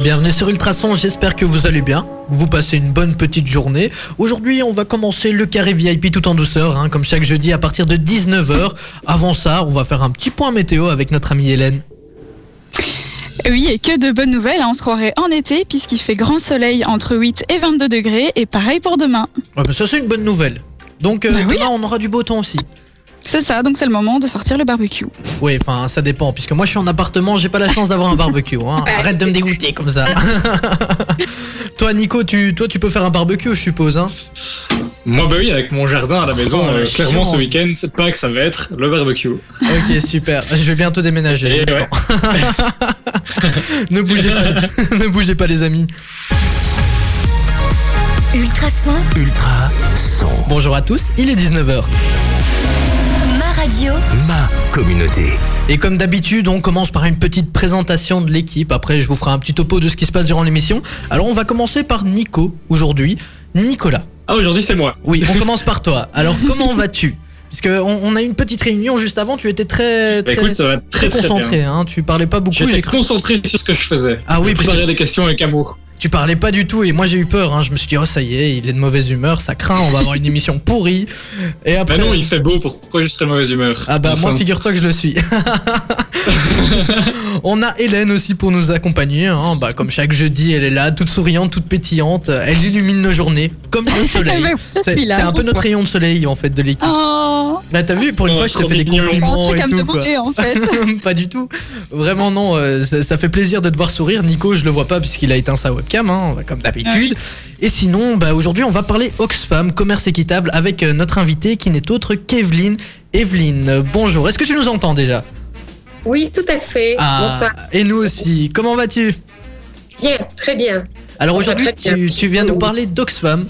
Bienvenue sur Ultrason, j'espère que vous allez bien, que vous passez une bonne petite journée. Aujourd'hui, on va commencer le carré VIP tout en douceur, hein, comme chaque jeudi à partir de 19h. Avant ça, on va faire un petit point météo avec notre amie Hélène. Oui, et que de bonnes nouvelles, hein. on se croirait en été puisqu'il fait grand soleil entre 8 et 22 degrés et pareil pour demain. Ah bah ça c'est une bonne nouvelle. Donc euh, Bah oui. demain on aura du beau temps aussi. C'est ça, donc c'est le moment de sortir le barbecue. Oui, enfin ça dépend, puisque moi je suis en appartement, j'ai pas la chance d'avoir un barbecue. hein. Arrête de me dégoûter comme ça. toi Nico, tu, toi tu peux faire un barbecue je suppose. Hein Moi, bah oui, avec mon jardin à la maison, Oh, la euh, clairement ce week-end, c'est pas que ça va être le barbecue. ok super, je vais bientôt déménager. Ouais. ne bougez pas, ne bougez pas les amis. Ultrason, Ultra son. Bonjour à tous, il est 19h. Ma radio, Ma communauté. Et comme d'habitude, on commence par une petite présentation de l'équipe. Après, je vous ferai un petit topo de ce qui se passe durant l'émission. Alors, on va commencer par Nico aujourd'hui. Nicolas. Ah, aujourd'hui, c'est moi. Oui, on commence par toi. Alors, comment vas-tu? Parce qu'on on a eu une petite réunion juste avant. Tu étais très, Bah très, écoute, ça va très très très concentré. bien. Hein, tu parlais pas beaucoup. J'étais cru. concentré sur ce que je faisais. Ah oui, Je parce que préparais des questions avec amour. Tu parlais pas du tout. Et moi, j'ai eu peur. Hein. Je me suis dit, oh, ça y est, il est de mauvaise humeur. Ça craint. On va avoir une émission pourrie. Et Bah après. non, il fait beau, pourquoi je serais de mauvaise humeur? Ah bah moi figure-toi que je le suis. On a Hélène aussi pour nous accompagner. hein. Bah, comme chaque jeudi, elle est là, toute souriante, toute pétillante. Elle illumine nos journées comme le soleil. C'est- suis là. T'es un peu notre rayon de soleil en fait de l'équipe. Oh, Bah t'as vu, pour une Oh, fois je t'ai trop fait des compliments et tout quoi. demander en fait. pas du tout. Vraiment non, euh, ça, ça fait plaisir de te voir sourire. Nico, je le vois pas puisqu'il a éteint sa webcam, hein, comme d'habitude. Et sinon, bah, aujourd'hui, on va parler Oxfam, commerce équitable, avec euh, notre invité qui n'est autre qu'Evelyne. Evelyne, bonjour. Est-ce que tu nous entends déjà? Oui, tout à fait. Ah, Bonsoir. et nous aussi. Comment vas-tu? Bien, très bien. Alors aujourd'hui, tu, tu viens nous parler d'Oxfam.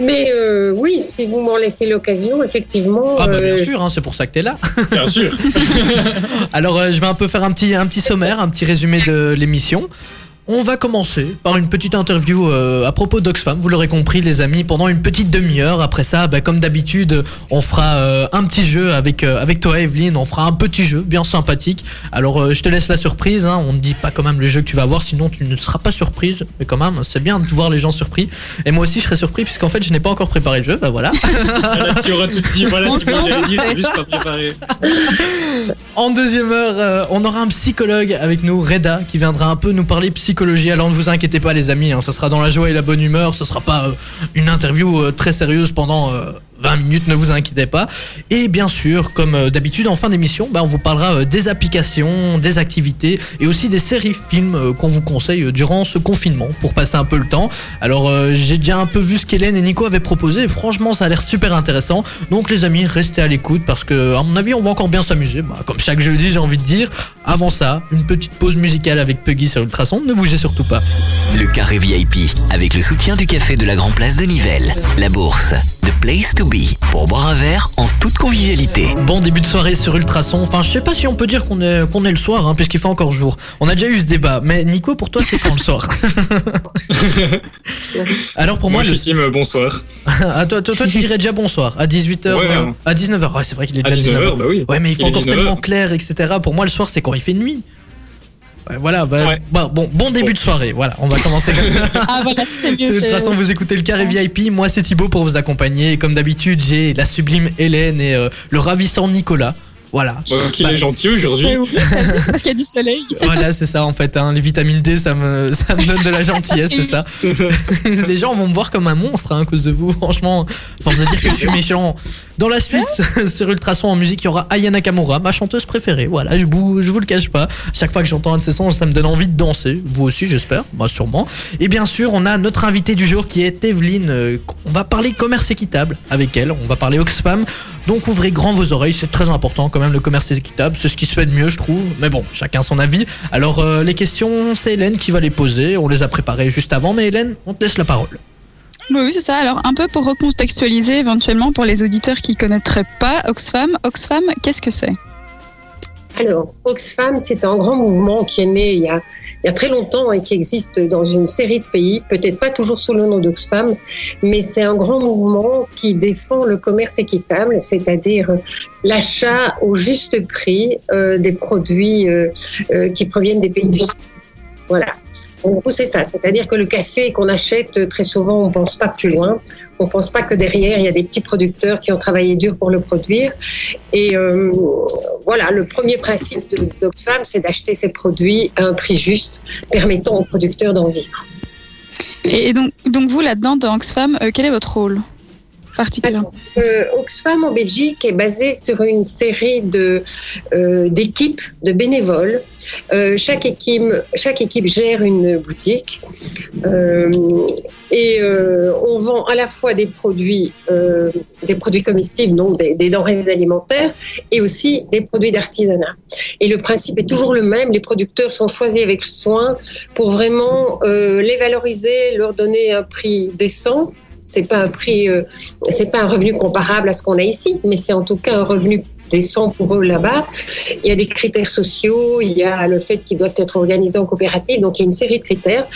Mais euh, oui, si vous m'en laissez l'occasion, effectivement. Ah bah euh, bien sûr, hein, c'est pour ça que t'es là. Bien sûr. Alors euh, je vais un peu faire un petit, un petit sommaire, un petit résumé de l'émission. On va commencer par une petite interview euh, à propos d'Oxfam, vous l'aurez compris les amis, pendant une petite demi-heure. Après ça, bah, comme d'habitude, on fera euh, un petit jeu avec, euh, avec toi Evelyne, on fera un petit jeu bien sympathique. Alors euh, je te laisse la surprise, hein. on ne dit pas quand même le jeu que tu vas voir, sinon tu ne seras pas surprise. Mais quand même, c'est bien de voir les gens surpris. Et moi aussi je serai surpris puisqu'en fait je n'ai pas encore préparé le jeu, bah voilà. Voilà, tu auras tout dit. Voilà, On tu m'as s'en déjà dit, doutait. c'est juste pas préparé. En deuxième heure, euh, on aura un psychologue avec nous, Reda, qui viendra un peu nous parler psychologie. Alors ne vous inquiétez pas les amis, hein, ce sera dans la joie et la bonne humeur, ce sera pas euh, une interview euh, très sérieuse pendant euh, 20 minutes, ne vous inquiétez pas. Et bien sûr, comme euh, d'habitude, en fin d'émission, bah, on vous parlera euh, des applications, des activités et aussi des séries films euh, qu'on vous conseille durant ce confinement pour passer un peu le temps. Alors j'ai déjà un peu vu ce qu'Hélène et Nico avaient proposé franchement ça a l'air super intéressant. Donc les amis, restez à l'écoute parce que à mon avis on va encore bien s'amuser. Bah, comme chaque jeudi j'ai envie de dire. Avant ça, une petite pause musicale avec Puggy sur Ultrason, ne bougez surtout pas. Le carré VIP avec le soutien du café de la Grand Place de Nivelles. La bourse. The place to Pour boire un verre en toute convivialité. Bon début de soirée sur Ultrason. Enfin je sais pas si on peut dire qu'on est, qu'on est le soir hein, puisqu'il fait encore jour. On a déjà eu ce débat. Mais Nico pour toi c'est quand le soir Alors pour moi, Moi, je le... suis team euh, bonsoir. ah, toi, toi, toi, tu dirais déjà bonsoir à 18h Ouais, ouais. à 19h. Ouais c'est vrai qu'il est À déjà 19h. 19h, bah oui. Ouais, mais il fait encore 19 heures. tellement clair, etc. Pour moi, le soir, c'est quand il fait nuit. Ouais, voilà, bah, Ouais. bah, bon, bon début de soirée. Voilà, on va commencer. Ah voilà, De toute façon, vous écoutez le carré VIP. Moi, c'est Thibaut pour vous accompagner. Et comme d'habitude, j'ai la sublime Hélène et euh, le ravissant Nicolas. Voilà. Qu'il Bah, est gentil aujourd'hui. Parce qu'il y a du soleil. Voilà, c'est ça en fait. hein. Les vitamines D, ça me, ça me donne de la gentillesse, c'est ça. Les gens vont me voir comme un monstre hein, à cause de vous, franchement. Force de dire que je suis méchant. Dans la suite, sur Ultrason en musique, il y aura Ayana Nakamura, ma chanteuse préférée. Voilà, je vous, je vous le cache pas. Chaque fois que j'entends un de ses sons, ça me donne envie de danser. Vous aussi, j'espère. Moi, sûrement. Et bien sûr, on a notre invité du jour qui est Evelyne. Euh, On va parler commerce équitable avec elle. On va parler Oxfam. Donc ouvrez grand vos oreilles, c'est très important quand même le commerce équitable, c'est ce qui se fait de mieux je trouve, mais bon, chacun son avis. Alors euh, les questions, c'est Hélène qui va les poser, on les a préparées juste avant, mais Hélène, on te laisse la parole. Oui, c'est ça. Alors, un peu pour recontextualiser éventuellement pour les auditeurs qui connaîtraient pas Oxfam. Oxfam, qu'est-ce que c'est? Alors, Oxfam, c'est un grand mouvement qui est né il y, a, il y a très longtemps et qui existe dans une série de pays, peut-être pas toujours sous le nom d'Oxfam, mais c'est un grand mouvement qui défend le commerce équitable, c'est-à-dire l'achat au juste prix euh, des produits euh, euh, qui proviennent des pays du Sud. Voilà. C'est ça. C'est-à-dire que le café qu'on achète, très souvent, on ne pense pas plus loin. On ne pense pas que derrière, il y a des petits producteurs qui ont travaillé dur pour le produire. Et euh, voilà, le premier principe d'Oxfam, c'est d'acheter ces produits à un prix juste, permettant aux producteurs d'en vivre. Et, et donc, donc vous, là-dedans, dans Oxfam, euh, quel est votre rôle? Euh, Oxfam en Belgique est basé sur une série de euh, d'équipes de bénévoles. Euh, chaque équipe chaque équipe gère une boutique et on vend à la fois des produits des produits comestibles donc des, denrées alimentaires et aussi des produits d'artisanat. Et le principe est toujours le même. Les producteurs sont choisis avec soin pour vraiment les valoriser, leur donner un prix décent. C'est pas un prix euh, c'est pas un revenu comparable à ce qu'on a ici, mais c'est en tout cas un revenu décent pour eux là-bas. Il y a des critères sociaux, il y a le fait qu'ils doivent être organisés en coopérative, donc il y a une série de critères.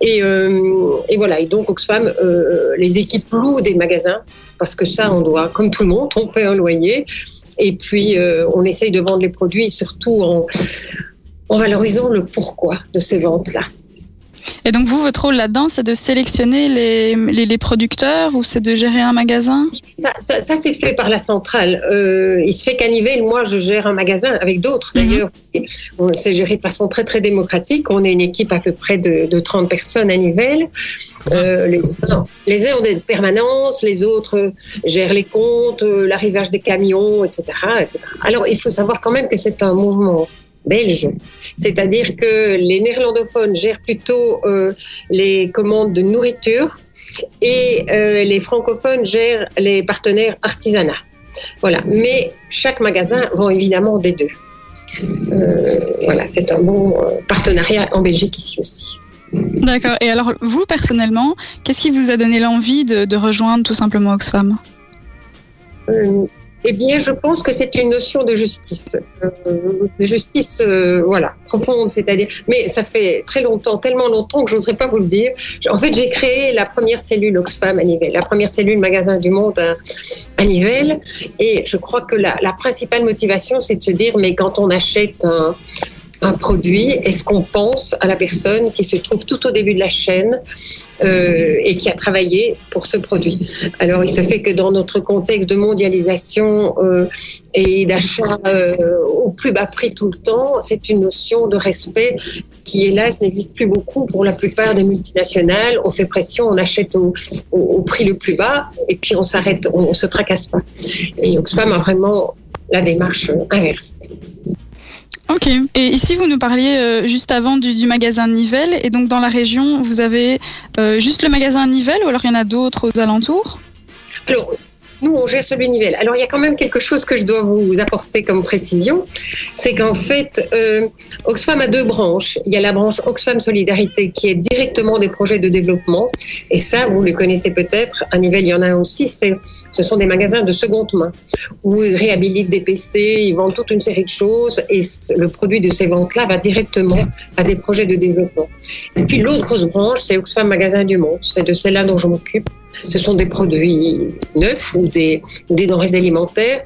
Et, euh, voilà, et donc Oxfam, euh, les équipes louent des magasins, parce que ça, on doit, comme tout le monde, on paie un loyer. Et puis, on essaye de vendre les produits, surtout en valorisant le pourquoi de ces ventes-là. Et donc vous, votre rôle là-dedans, c'est de sélectionner les, les, les producteurs ou c'est de gérer un magasin? Ça, ça, ça, c'est fait par la centrale. Euh, il se fait qu'à Nivelles, moi, je gère un magasin avec d'autres Mhm. d'ailleurs. On- C'est géré de façon très très démocratique. On est une équipe à peu près de, de 30 personnes à Nivelles. Euh, les, non, les uns ont des permanences, les autres gèrent les comptes, euh, l'arrivage des camions, etc., etc. Alors, il faut savoir quand même que c'est un mouvement belge. C'est-à-dire que les néerlandophones gèrent plutôt euh, les commandes de nourriture et euh, les francophones gèrent les partenaires artisanat. Voilà. Mais chaque magasin vend évidemment des deux. Euh, voilà, c'est un bon partenariat en Belgique ici aussi. D'accord. Et alors vous, personnellement, qu'est-ce qui vous a donné l'envie de, de rejoindre tout simplement Oxfam? Eh bien, je pense que c'est une notion de justice, euh, de justice, euh, voilà, profonde, c'est-à-dire. Mais ça fait très longtemps, tellement longtemps que j'oserais pas vous le dire. En fait, j'ai créé la première cellule Oxfam à Nivelles, la première cellule magasin du monde à, à Nivelles, et je crois que la, la principale motivation, c'est de se dire, mais quand on achète un un produit, est-ce qu'on pense à la personne qui se trouve tout au début de la chaîne euh, et qui a travaillé pour ce produit Alors, il se fait que dans notre contexte de mondialisation euh, et d'achat euh, au plus bas prix tout le temps, c'est une notion de respect qui, hélas, n'existe plus beaucoup pour la plupart des multinationales. On fait pression, on achète au, prix le plus bas et puis on s'arrête, on, on se tracasse pas. Et Oxfam a vraiment la démarche inverse. Ok. Et ici, vous nous parliez euh, juste avant du, du magasin Nivelles. Et donc, dans la région, vous avez euh, juste le magasin Nivelles ou alors il y en a d'autres aux alentours? Nous, on gère celui de Nivelles. Alors, il y a quand même quelque chose que je dois vous apporter comme précision. C'est qu'en fait, euh, Oxfam a deux branches. Il y a la branche Oxfam Solidarité qui est directement des projets de développement. Et ça, vous le connaissez peut-être. À Nivelles, il y en a aussi. Ce sont des magasins de seconde main où ils réhabilitent des PC, ils vendent toute une série de choses. Et le produit de ces ventes-là va directement à des projets de développement. Et puis, l'autre grosse branche, c'est Oxfam Magasin du Monde. C'est de celle-là dont je m'occupe. Ce sont des produits neufs ou des, ou des denrées alimentaires.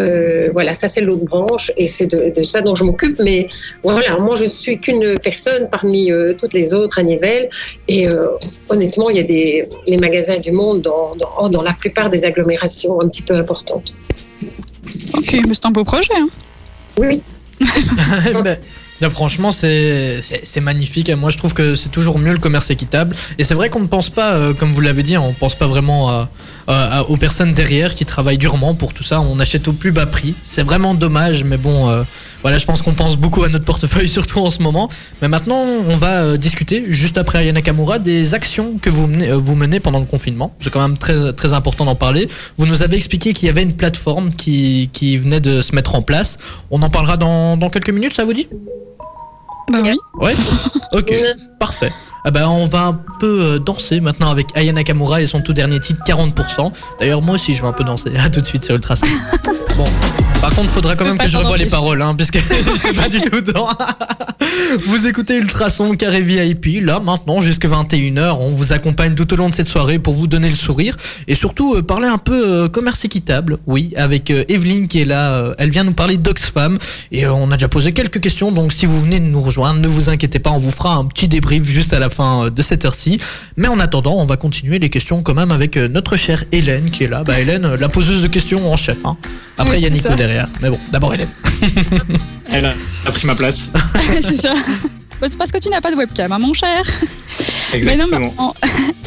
Euh, voilà, ça c'est l'autre branche et c'est de, de, ça dont je m'occupe. Mais voilà, moi je suis qu'une personne parmi euh, toutes les autres à Nivelles. Et euh, honnêtement, il y a des les magasins du monde dans, dans, dans, la plupart des agglomérations un petit peu importantes. Ok, mais c'est un beau projet. Hein oui. ben, Là, franchement, c'est magnifique. Et moi, je trouve que c'est toujours mieux le commerce équitable. Et c'est vrai qu'on ne pense pas, euh, comme vous l'avez dit, on ne pense pas vraiment aux personnes derrière qui travaillent durement pour tout ça. On achète au plus bas prix. C'est vraiment dommage, mais bon, euh, voilà, je pense qu'on pense beaucoup à notre portefeuille, surtout en ce moment. Mais maintenant, on va euh, discuter, juste après Ayana Kamura, des actions que vous menez, vous menez pendant le confinement. C'est quand même très, très important d'en parler. Vous nous avez expliqué qu'il y avait une plateforme qui, qui venait de se mettre en place. On en parlera dans, dans quelques minutes, ça vous dit? Bah oui. Ouais? Ok. Parfait. Ah bah on va un peu euh, danser maintenant avec Aya Nakamura et son tout dernier titre 40%. D'ailleurs moi aussi je vais un peu danser. À tout de suite sur Ultra. Bon, par contre faudra quand Je même que je revoie les paroles hein, puisque je suis pas du tout dedans. Vous écoutez Ultrason Carré VIP, là maintenant jusqu'à 21h, on vous accompagne tout au long de cette soirée pour vous donner le sourire et surtout euh, parler un peu euh, commerce équitable, oui, avec euh, Evelyne qui est là, elle vient nous parler d'Oxfam et on a déjà posé quelques questions, donc si vous venez de nous rejoindre, ne vous inquiétez pas, on vous fera un petit débrief juste à la fin de cette heure-ci, mais en attendant, on va continuer les questions quand même avec euh, notre chère Hélène qui est là, bah Hélène, euh, la poseuse de questions en chef, hein. après Oui, il y a c'est Nico ça. derrière, mais bon, d'abord Hélène. Elle a, a pris ma place. c'est ça. Bah, c'est parce que tu n'as pas de webcam, hein, mon cher. Mais non, Exactement. mais on,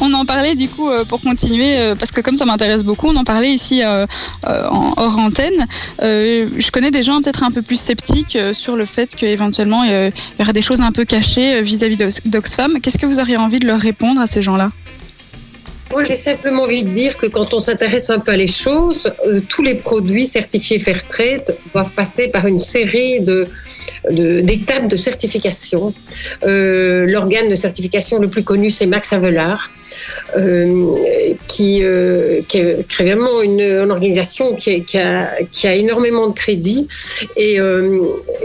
on en parlait du coup euh, pour continuer, euh, parce que comme ça m'intéresse beaucoup, on en parlait ici euh, en hors antenne. Je connais des gens peut-être un peu plus sceptiques sur le fait qu'éventuellement il y aurait des choses un peu cachées vis-à-vis d'Ox- d'Oxfam. Qu'est-ce que vous auriez envie de leur répondre à ces gens-là? Moi, j'ai simplement envie de dire que quand on s'intéresse un peu à les choses, euh, tous les produits certifiés Fairtrade doivent passer par une série d'étapes de, certification. Euh, L'organe de certification le plus connu, c'est Max Avelar, euh, qui, est qui vraiment une, organisation qui, a, énormément de crédit. Et,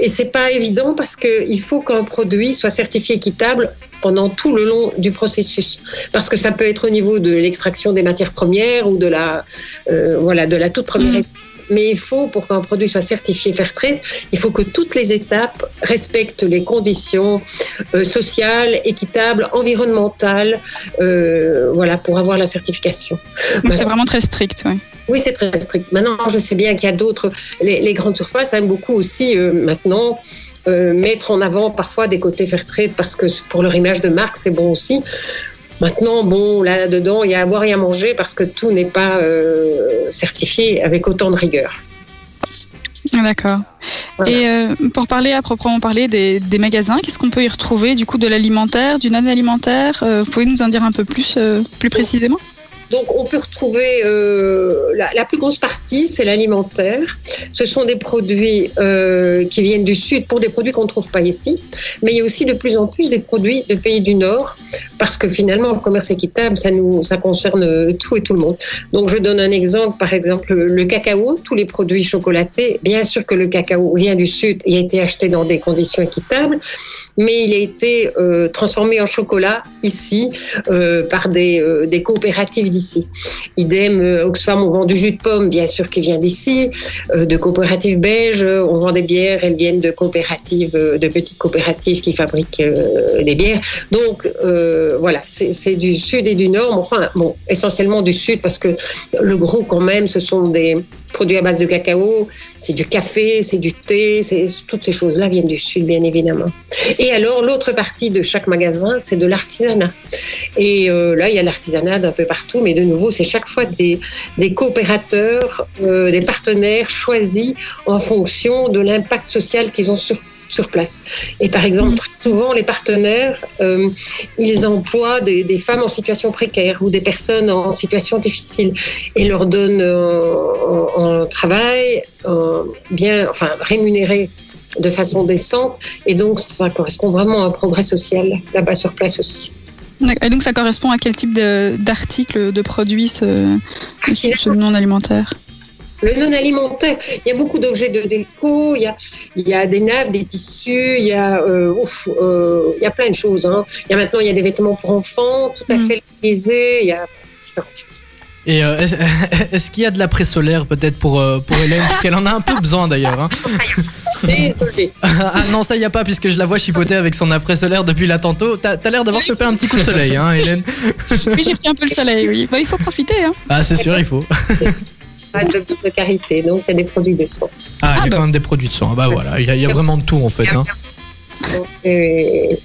et c'est pas évident parce qu'il faut qu'un produit soit certifié équitable pendant tout le long du processus parce que ça peut être au niveau de l'extraction des matières premières ou de la euh, voilà de la toute première Mhm. étape. Mais il faut, pour qu'un produit soit certifié Fairtrade, il faut que toutes les étapes respectent les conditions euh, sociales, équitables, environnementales, euh, voilà, pour avoir la certification. Donc c'est vraiment très strict. ouais. Oui, c'est très strict. Maintenant, je sais bien qu'il y a d'autres. Les, les grandes surfaces aiment beaucoup aussi maintenant euh, mettre en avant parfois des côtés Fairtrade parce que pour leur image de marque, c'est bon aussi. Maintenant, bon, là-dedans, il y a à boire et à manger parce que tout n'est pas euh, certifié avec autant de rigueur. Ah, D'accord. Voilà. Et euh, pour parler à proprement parler des, des magasins, qu'est-ce qu'on peut y retrouver du coup de l'alimentaire, du non-alimentaire Vous pouvez nous en dire un peu plus, plus précisément? Donc, on peut retrouver euh, la, plus grosse partie, c'est l'alimentaire. Ce sont des produits euh, qui viennent du sud pour des produits qu'on ne trouve pas ici. Mais il y a aussi de plus en plus des produits de pays du nord, parce que finalement, le commerce équitable, ça nous, ça concerne tout et tout le monde. Donc, je donne un exemple, par exemple, le cacao, tous les produits chocolatés. Bien sûr que le cacao vient du sud et a été acheté dans des conditions équitables, mais il a été euh, transformé en chocolat ici euh, par des, euh, coopératives d'ici. Idem, euh, Oxfam, on vend du jus de pomme, bien sûr, qui vient d'ici, euh, de coopératives belges, euh, on vend des bières, elles viennent de coopératives, euh, de petites coopératives qui fabriquent euh, des bières. Donc, euh, voilà, c'est du sud et du nord, mais enfin, bon, essentiellement du sud, parce que le gros, quand même, ce sont des produits à base de cacao, c'est du café, c'est du thé, toutes ces choses-là viennent du sud, bien évidemment. Et alors, l'autre partie de chaque magasin, c'est de l'artisanat. Et euh, là, il y a l'artisanat d'un peu partout, mais de nouveau, c'est chaque fois des, des coopérateurs, euh, des partenaires choisis en fonction de l'impact social qu'ils ont sur sur place. Et par exemple, très souvent, les partenaires, euh, ils emploient des, des femmes en situation précaire ou des personnes en situation difficile et leur donnent euh, un, un travail bien, enfin, rémunéré de façon décente. Et donc, ça correspond vraiment à un progrès social là-bas sur place aussi. Et donc ça correspond à quel type de- d'article, de, produit ce, Artisanat. ce non alimentaire? Le non alimentaire, il y a beaucoup d'objets de déco, il y a, il y a des nappes, des tissus, il y a, euh, ouf, euh, il y a plein de choses. hein. Il y a maintenant, il y a des vêtements pour enfants, tout à Mm. fait labellisés, il y a différentes choses. Et euh, est-ce qu'il y a de l'après solaire peut-être pour, pour Hélène? Parce qu'elle en a un peu besoin d'ailleurs. hein. Désolée. ah non, ça y a pas puisque je la vois chipoter avec son après solaire depuis là tantôt. T'as t'as l'air d'avoir chopé un petit coup de soleil, hein, Hélène Oui, j'ai pris un peu le soleil, oui. Bah, il faut profiter. Hein. Ah, c'est sûr, il faut. De, de carité, donc il y a des produits de soins. Ah, il y a bah. quand même des produits de sang. Bah voilà, il y a, il y a vraiment de tout en fait. Hein. Donc, euh,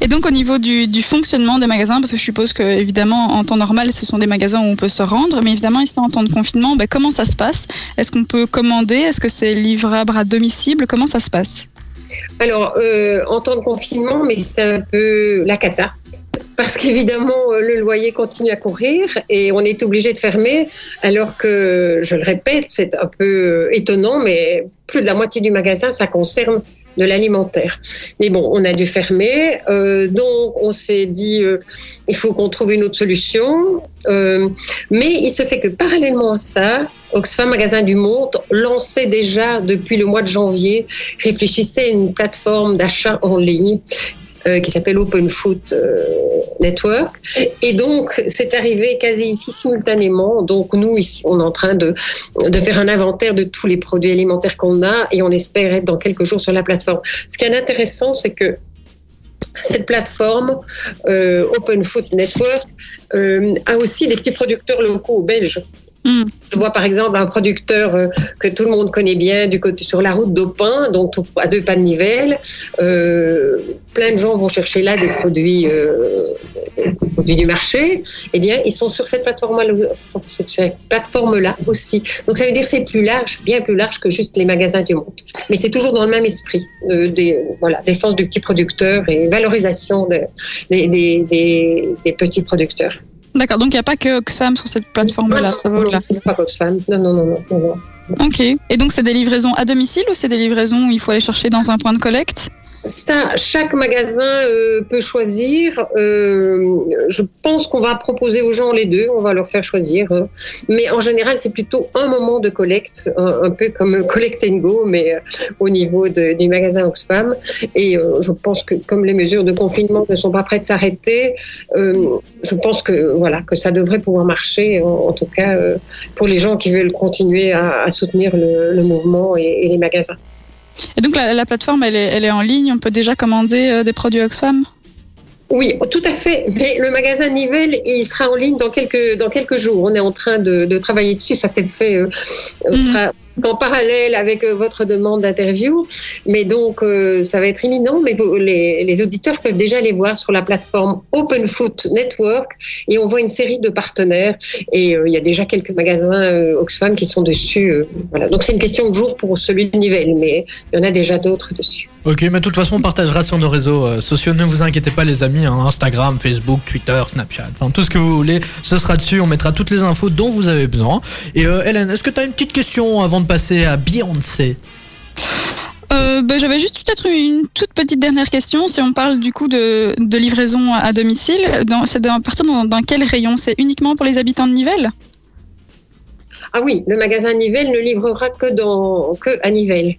Et donc au niveau du, du fonctionnement des magasins, parce que je suppose que évidemment en temps normal ce sont des magasins où on peut se rendre, mais évidemment ici en temps de confinement, ben, comment ça se passe? Est-ce qu'on peut commander? Est-ce que c'est livrable à domicile? Comment ça se passe? Alors, euh, en temps de confinement, mais c'est un peu la cata. Parce qu'évidemment, euh, le loyer continue à courir et on est obligé de fermer, alors que, je le répète, c'est un peu euh, étonnant, mais plus de la moitié du magasin, ça concerne de l'alimentaire. Mais bon, on a dû fermer, euh, donc on s'est dit il faut qu'on trouve une autre solution. Mais il se fait que parallèlement à ça, Oxfam Magasin du Monde lançait déjà depuis le mois de janvier, réfléchissait à une plateforme d'achat en ligne euh, qui s'appelle Open Food euh, Network. Et donc, c'est arrivé quasi ici simultanément. Donc, nous, ici, on est en train de, de faire un inventaire de tous les produits alimentaires qu'on a et on espère être dans quelques jours sur la plateforme. Ce qui est intéressant, c'est que cette plateforme euh, Open Food Network euh, a aussi des petits producteurs locaux belges. Mm. Je vois par exemple un producteur euh, que tout le monde connaît bien du côté sur la route d'Aupin, donc à deux pas de Nivelles. Euh, plein de gens vont chercher là des produits, euh, des produits du marché. Eh bien, ils sont sur cette plateforme-là aussi. Donc ça veut dire que c'est plus large, bien plus large que juste les magasins du monde. Mais c'est toujours dans le même esprit, euh, voilà, défense du petit producteur et valorisation de- des, des- des- des petits producteurs. D'accord, donc il n'y a pas que Oxfam sur cette plateforme-là, ça non, vaut non, c'est pas Oxfam. Non, non, non, non, non. Ok. Et donc c'est des livraisons à domicile ou c'est des livraisons où il faut aller chercher dans un point de collecte? Ça, chaque magasin euh, peut choisir. Euh, je pense qu'on va proposer aux gens les deux. On va leur faire choisir. euh. Mais en général, c'est plutôt un moment de collecte, un, peu comme Collect and Go, mais euh, au niveau de- du magasin Oxfam. Et euh, je pense que comme les mesures de confinement ne sont pas prêtes de s'arrêter, euh, je pense que voilà que ça devrait pouvoir marcher. En, tout cas, pour les gens qui veulent continuer à, à soutenir le, le mouvement et les magasins. Et donc la, la plateforme, elle est, elle est en ligne, on peut déjà commander euh, des produits Oxfam? Oui, tout à fait. Mais le magasin Nivelles, il sera en ligne dans quelques, dans quelques jours. On est en train de, de travailler dessus. Ça s'est fait euh, tra- en parallèle avec euh, votre demande d'interview. Mais donc, euh, ça va être imminent. Mais les, auditeurs peuvent déjà les voir sur la plateforme Open Food Network. Et on voit une série de partenaires. Et euh, il y a déjà quelques magasins euh, Oxfam qui sont dessus. voilà. Donc, c'est une question de jour pour celui de Nivelles. Mais il y en a déjà d'autres dessus. Ok, mais de toute façon, on partagera sur nos réseaux sociaux. Ne vous inquiétez pas, les amis. hein, Instagram, Facebook, Twitter, Snapchat, enfin tout ce que vous voulez, ce sera dessus. On mettra toutes les infos dont vous avez besoin. Et Hélène, est-ce que tu as une petite question avant de passer à Beyoncé Euh, bah, J'avais juste peut-être une toute petite dernière question. Si on parle du coup de, de livraison à domicile, c'est à partir dans, dans quel rayon? C'est uniquement pour les habitants de Nivelles? Ah oui, le magasin Nivelles ne livrera que, dans, que à Nivelles.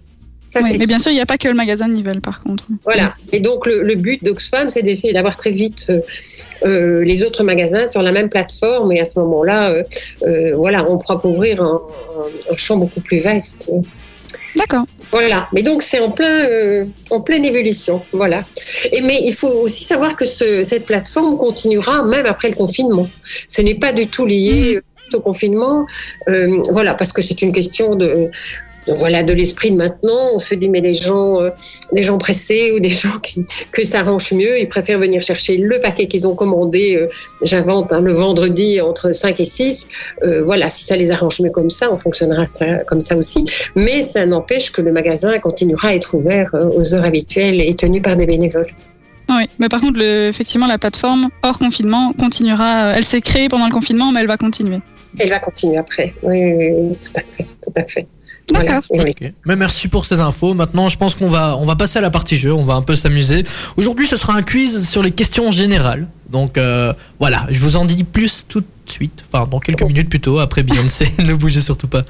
Ça, Oui, Mais bien sûr, il n'y a pas que le magasin de Nivelles par contre. Voilà. Et donc, le, le but d'Oxfam, c'est d'essayer d'avoir très vite euh, euh, les autres magasins sur la même plateforme. Et à ce moment-là, euh, euh, voilà, on pourra couvrir un, un- un champ beaucoup plus vaste. D'accord. Voilà. Mais donc, c'est en, plein, en pleine évolution. Voilà. Et, mais il faut aussi savoir que ce- cette plateforme continuera même après le confinement. Ce n'est pas du tout lié euh, au confinement. Euh, voilà, parce que c'est une question de. De- voilà de l'esprit de maintenant. On se dit mais les gens euh, des gens pressés ou des gens qui que ça arrange mieux ils préfèrent venir chercher le paquet qu'ils ont commandé euh, j'invente hein, le vendredi entre 5 et 6 Euh, voilà si ça les arrange mieux comme ça on fonctionnera ça, comme ça aussi. Mais ça n'empêche que le magasin continuera à être ouvert euh, aux heures habituelles et tenu par des bénévoles. Oui, mais par contre, le- effectivement, la plateforme hors confinement continuera. Elle s'est créée pendant le confinement, mais elle va continuer. elle va continuer après. Oui, oui, oui, oui, tout à fait tout à fait D'accord. Voilà. Mais merci pour ces infos. Maintenant, je pense qu'on va, on va passer à la partie jeu. On va un peu s'amuser. Aujourd'hui, ce sera un quiz sur les questions générales. Donc euh, voilà, je vous en dis plus tout de suite. Enfin, dans quelques minutes plutôt, après Beyoncé. ne bougez surtout pas.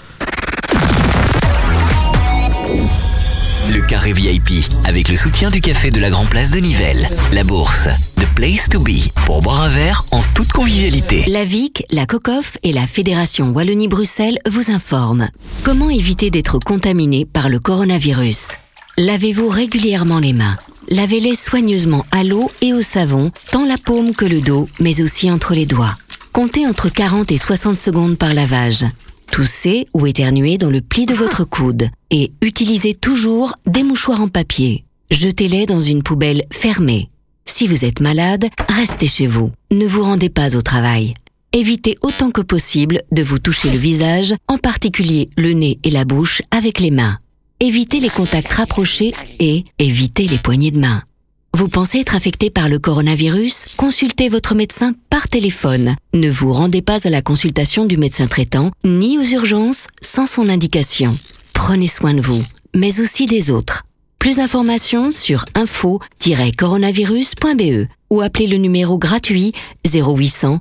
Le carré VIP, avec le soutien du café de la Grand Place de Nivelles. La bourse, The Place to Be, pour boire un verre en toute convivialité. La VIC, la COCOF et la Fédération Wallonie-Bruxelles vous informent. Comment éviter d'être contaminé par le coronavirus? Lavez-vous régulièrement les mains. Lavez-les soigneusement à l'eau et au savon, tant la paume que le dos, mais aussi entre les doigts. Comptez entre 40 et 60 secondes par lavage. Toussez ou éternuez dans le pli de votre coude et utilisez toujours des mouchoirs en papier. Jetez-les dans une poubelle fermée. Si vous êtes malade, restez chez vous. Ne vous rendez pas au travail. Évitez autant que possible de vous toucher le visage, en particulier le nez et la bouche, avec les mains. Évitez les contacts rapprochés et évitez les poignées de main. Vous pensez être affecté par le coronavirus? Consultez votre médecin par téléphone. Ne vous rendez pas à la consultation du médecin traitant ni aux urgences sans son indication. Prenez soin de vous, mais aussi des autres. Plus d'informations sur info-coronavirus.be ou appelez le numéro gratuit 0800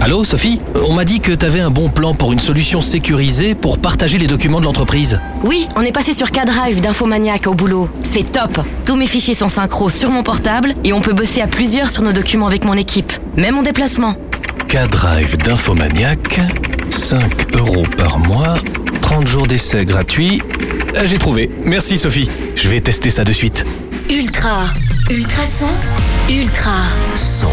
Allô, Sophie On m'a dit que t'avais un bon plan pour une solution sécurisée pour partager les documents de l'entreprise. Oui, on est passé sur K-Drive d'Infomaniac au boulot. C'est top Tous mes fichiers sont synchro sur mon portable et on peut bosser à plusieurs sur nos documents avec mon équipe, même en déplacement. K-Drive d'Infomaniac, 5 euros par mois, 30 jours d'essai gratuits. Ah, J'ai trouvé. Merci Sophie. Je vais tester ça de suite. Ultra, ultrason, ultra. Son.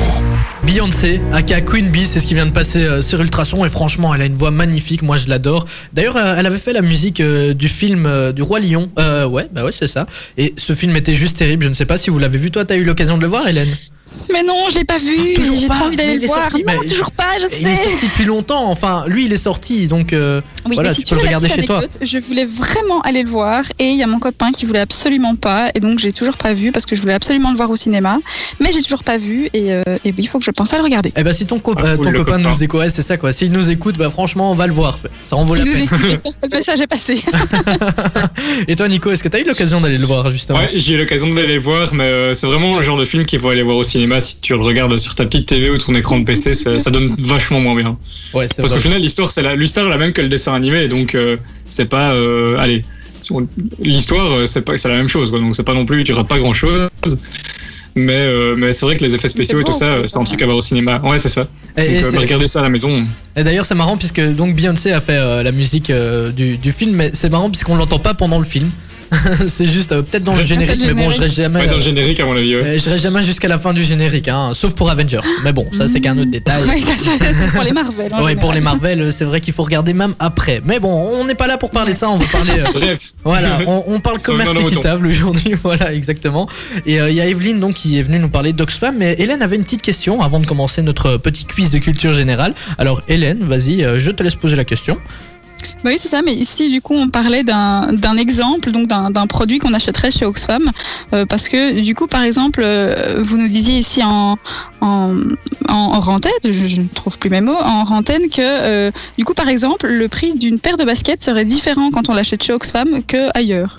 Beyoncé, aka Queen Bee, c'est ce qui vient de passer euh, sur Ultrason et franchement, elle a une voix magnifique, moi je l'adore. D'ailleurs, euh, elle avait fait la musique euh, du film du Roi Lion. Euh, ouais, bah ouais, c'est ça. Et ce film était juste terrible. Je ne sais pas si vous l'avez vu. Toi, t'as eu l'occasion de le voir, Hélène? Mais non, je l'ai pas vu. Toujours J'ai pas. trop envie d'aller il le est voir. sorti, non, mais- toujours pas, je Il est sais. sorti depuis longtemps. Enfin, lui, il est sorti, donc euh, Oui, voilà, si tu tu peux le regarder chez toi. Je voulais vraiment aller le voir et il y a mon copain qui voulait absolument pas et donc j'ai toujours pas vu parce que je voulais absolument le voir au cinéma, mais j'ai toujours pas vu et, euh, et oui, il faut que je pense à le regarder. Eh ben, si ton, co- Ah, euh, ton le copain copain. nous écoute, ouais, c'est ça quoi. S'il nous écoute, bah franchement, on va le voir. Ça en vaut la Il peine. j'espère que le message est passé. Et toi, Nico, est-ce que t'as eu l'occasion d'aller le voir justement? Ouais, j'ai eu l'occasion d'aller voir, mais c'est vraiment le genre de film qu'il faut aller voir au cinéma si tu le regardes sur ta petite TV ou ton écran de PC, ça, ça donne vachement moins bien. Ouais, Parce qu'au final, l'histoire, c'est la, l'histoire est la même que le dessin animé, donc euh, c'est pas, euh, allez, l'histoire, euh, c'est pas, c'est la même chose, quoi, donc c'est pas non plus, tu rates pas grand chose. Mais, euh, mais c'est vrai que les effets spéciaux et tout ça, c'est un truc à voir au cinéma. Ouais, c'est ça. Et, Donc, et c'est- bah, regardez ça à la maison. et d'ailleurs, c'est marrant puisque donc Beyoncé a fait la musique du, du film, mais c'est marrant puisqu'on l'entend pas pendant le film. c'est juste euh, peut-être dans le générique, mais bon, je reste jamais. Ouais, dans euh, le générique, à mon avis. ouais. euh, je reste jamais jusqu'à la fin du générique, hein, sauf pour Avengers. Mais bon, ça c'est qu'un autre détail. Ouais, ça, ça, c'est pour les Marvel. Ouais, pour les. Marvel, euh, c'est vrai qu'il faut regarder même après. Mais bon, on n'est pas là pour parler de ça, on va parler. euh, Bref. Voilà, on, on parle commerce équitable aujourd'hui, voilà, exactement. Et euh, il y a Evelyne donc qui est venue nous parler d'Oxfam, mais Hélène avait une petite question avant de commencer notre petit quiz de culture générale. Alors Hélène, vas-y, euh, je te laisse poser la question. Bah oui, c'est ça, mais ici, du coup, on parlait d'un d'un exemple, donc d'un produit qu'on achèterait chez Oxfam, euh, parce que, du coup, par exemple, euh, vous nous disiez ici en, en, en, en rentette, je, je ne trouve plus mes mots, en rentaine, que, euh, du coup, par exemple, le prix d'une paire de baskets serait différent quand on l'achète chez Oxfam que ailleurs.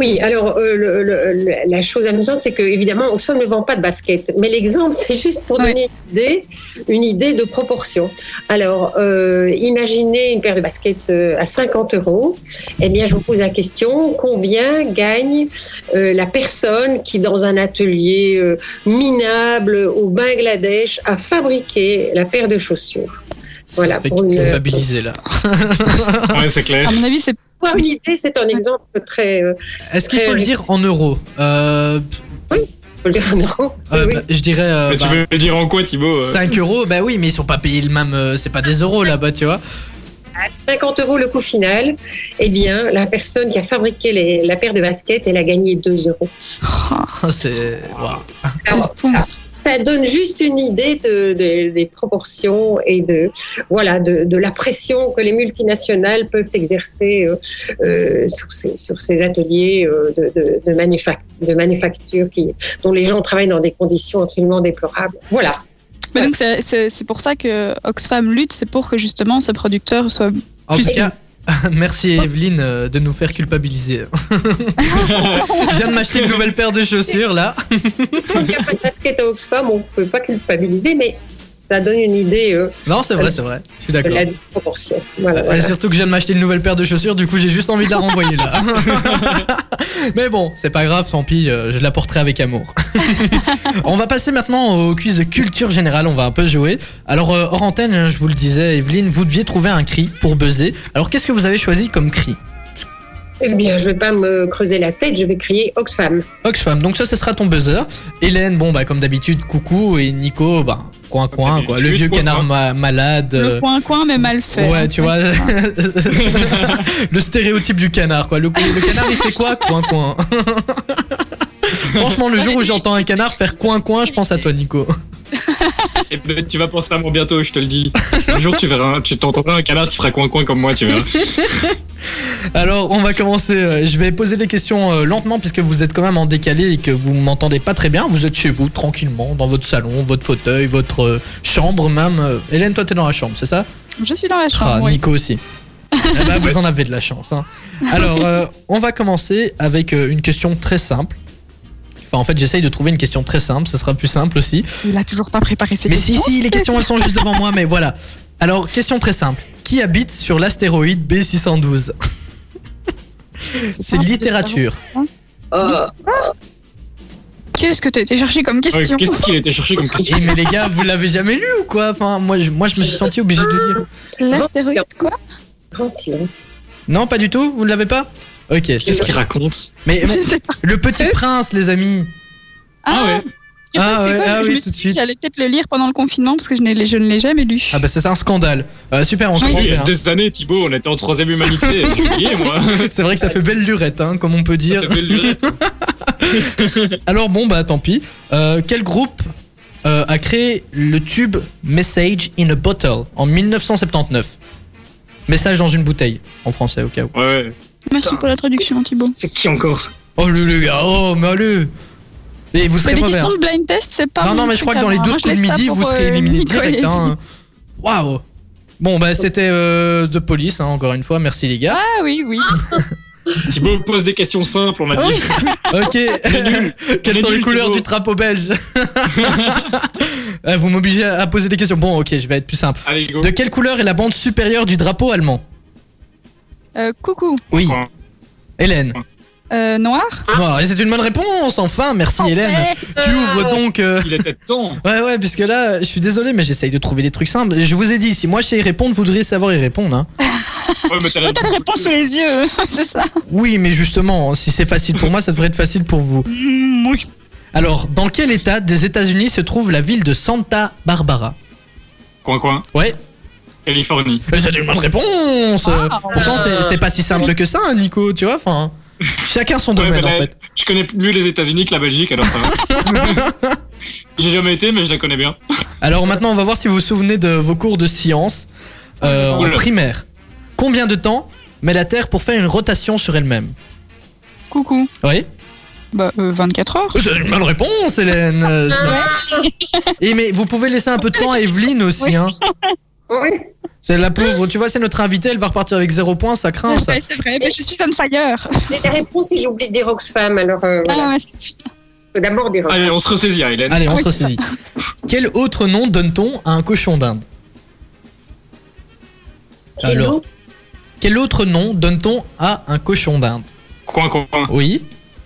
Oui, alors euh, le- le- le- la chose amusante, c'est que évidemment, Oxfam ne vend pas de basket, mais l'exemple, c'est juste pour Ouais. donner une idée, une idée de proportion. Alors, euh, imaginez une paire de baskets euh, à 50 euros. Eh bien, je vous pose la question combien gagne euh, la personne qui, dans un atelier euh, minable au Bangladesh, a fabriqué la paire de chaussures? Voilà, pour une, là. Ouais, c'est clair. À mon avis, c'est avoir une idée, c'est un exemple très. euh, Est-ce qu'il faut le dire en euros euh, faut le dire en euros. euh, Oui, oui. bah, Je dirais euh, Mais tu bah, veux le dire en quoi, Thibaut euh? 5 euros, bah oui, mais ils sont pas payés le même, euh, c'est pas des euros là-bas, tu vois. À 50 euros le coût final, eh bien, la personne qui a fabriqué les- la paire de baskets, elle a gagné 2 euros. c'est. waouh. Alors, fou. voilà, ça donne juste une idée de- de- des proportions et de, voilà, de, de la pression que les multinationales peuvent exercer euh, euh, sur, ces, sur ces ateliers euh, de, de, de, manufac- de manufacture qui, dont les gens travaillent dans des conditions absolument déplorables. Voilà. Mais donc c'est- pour ça que Oxfam lutte, c'est pour que justement ces producteurs soient. En Plus tout cas, merci Evelyne euh, de nous faire culpabiliser. Je viens de m'acheter une nouvelle paire de chaussures là. Il n'y a pas de basket à Oxfam, on ne peut pas culpabiliser, mais ça donne une idée euh, Non, c'est vrai, c'est vrai. Je suis d'accord. la disproportion. Voilà, surtout que je viens de m'acheter une nouvelle paire de chaussures, du coup j'ai juste envie de la renvoyer là. Mais bon, c'est pas grave, tant pis, euh, je la porterai avec amour. on va passer maintenant au quiz de culture générale, on va un peu jouer. Alors, euh, hors antenne, je vous le disais, Evelyne, vous deviez trouver un cri pour buzzer. Alors, qu'est-ce que vous avez choisi comme cri? Eh bien, je vais pas me creuser la tête, je vais crier Oxfam. Oxfam, donc ça, ce sera ton buzzer. Hélène, bon, bah, comme d'habitude, coucou. Et Nico, bah, coin coin, quoi. Le vieux Coin, canard coin. ma- malade. Le euh, coin coin mais mal fait. Ouais, hein. tu vois, le stéréotype du canard, quoi. Le, le canard, il fait quoi Coin, coin? Franchement, le jour où j'entends un canard faire coin, coin, je pense à toi, Nico. Eh ben, tu vas penser à moi bientôt, je te le dis. Un jour, tu verras, un- tu t'entendras un canard qui fera coin-coin comme moi, tu verras. Alors, on va commencer. euh, Je vais poser les questions euh, lentement puisque vous êtes quand même en décalé et que vous m'entendez pas très bien. Vous êtes chez vous, tranquillement, dans votre salon, votre fauteuil, votre euh, chambre même. Hélène, toi, t'es dans la chambre, c'est ça? Je suis dans la Ah, chambre. oui. Nico aussi. Eh ben, vous en avez de la chance. hein. Alors, euh, on va commencer avec une question très simple. Enfin, en fait, j'essaye de trouver une question très simple. Ce sera plus simple aussi. Il a toujours pas préparé ses Mais questions. si, si, les questions, elles sont juste devant moi, mais voilà. Alors, question très simple. Qui habite sur l'astéroïde B612 C'est de littérature. Oh, Qu'est-ce que t'as été chercher comme Ouais, question Qu'est-ce qu'il a été cherché comme question Eh, mais les gars, vous l'avez jamais lu ou quoi? Enfin, moi je, moi, je me suis senti obligé de lire. L'astéroïde quoi? Grand silence. Non, pas du tout? Vous ne l'avez pas? Ok. Qu'est-ce qu'il raconte? Mais bon, Je sais pas. le petit prince, les amis. Ah ouais Ah c'est ouais, quoi, ah je oui, me tout de suite. J'allais peut-être le lire pendant le confinement parce que je, je ne l'ai jamais lu. Ah bah c'est un scandale. Euh, super, on Oui, commence Il y a des années, Thibaut, on était en troisième humanité. J'ai oublié, moi. C'est vrai que ça fait belle lurette, hein, comme on peut Ça dire. fait belle lurette. Alors bon, bah tant pis. Euh, quel groupe euh, a créé le tube Message in a Bottle en 1979 Message dans une bouteille, en français au cas où. Ouais. Merci pour la traduction, Thibaut. C'est qui encore ça? Oh le, le gars, oh mais allez Et vous Mais serez des mauvais. questions de blind test, c'est pas. Non, non, mais je crois que dans les moi. 12 Moi, je coups de midi, vous serez euh, éliminé direct. Hein. Waouh Bon, bah c'était euh, de police, hein, encore une fois. Merci les gars. Ah oui, oui. Thibaut pose des questions simples, on m'a dit. Ok. Quelles est sont les couleurs Thibaut. du drapeau belge Ah, Vous m'obligez à poser des questions. Bon, ok, je vais être plus simple. Allez, go. De quelle couleur est la bande supérieure du drapeau allemand? Euh, coucou. Oui. Hélène. Euh, noir Noir. Et c'est une bonne réponse, enfin, merci Hélène. Tu ouvres donc. euh, Il était temps. Ouais, ouais, puisque là, je suis désolé, mais j'essaye de trouver des trucs simples. Je vous ai dit, si moi je sais y répondre, vous devriez savoir y répondre. Hein. Ouais, mais t'as T'as les réponses sous les yeux, c'est ça Oui, mais justement, si c'est facile pour moi, ça devrait être facile pour vous. Mm, Oui. Alors, dans quel état des États-Unis se trouve la ville de Santa Barbara? Coin, coin. Ouais, Californie. euh, c'est une bonne réponse. Euh, Ah. Pourtant, c'est- c'est pas si simple que ça, hein, Nico, tu vois. Enfin, chacun son Ouais, domaine en fait. Je connais mieux les États-Unis que la Belgique, alors ça va. J'ai jamais été, mais je la connais bien. Alors maintenant, on va voir si vous vous souvenez de vos cours de sciences euh, en primaire. Combien de temps met la Terre pour faire une rotation sur elle-même? Coucou. Oui. Bah, euh, 24 heures. C'est une bonne réponse, Hélène. Euh, Et mais vous pouvez laisser un peu de temps à Evelyne aussi. Hein. Oui. C'est la pauvre, tu vois, c'est notre invitée, elle va repartir avec zéro point, ça craint ça. Ouais, c'est vrai, mais je suis on fire. J'ai la réponse et j'ai oublié de dire Oxfam. Alors, euh, voilà. Ah, ouais, c'est- Faut d'abord dire Oxfam. Allez, on se ressaisit, hein, Hélène. Allez, on Oui, se ressaisit. Quel autre nom donne-t-on à un cochon d'Inde? Alors, quel autre nom donne-t-on à un cochon d'Inde? Coin, coin. Oui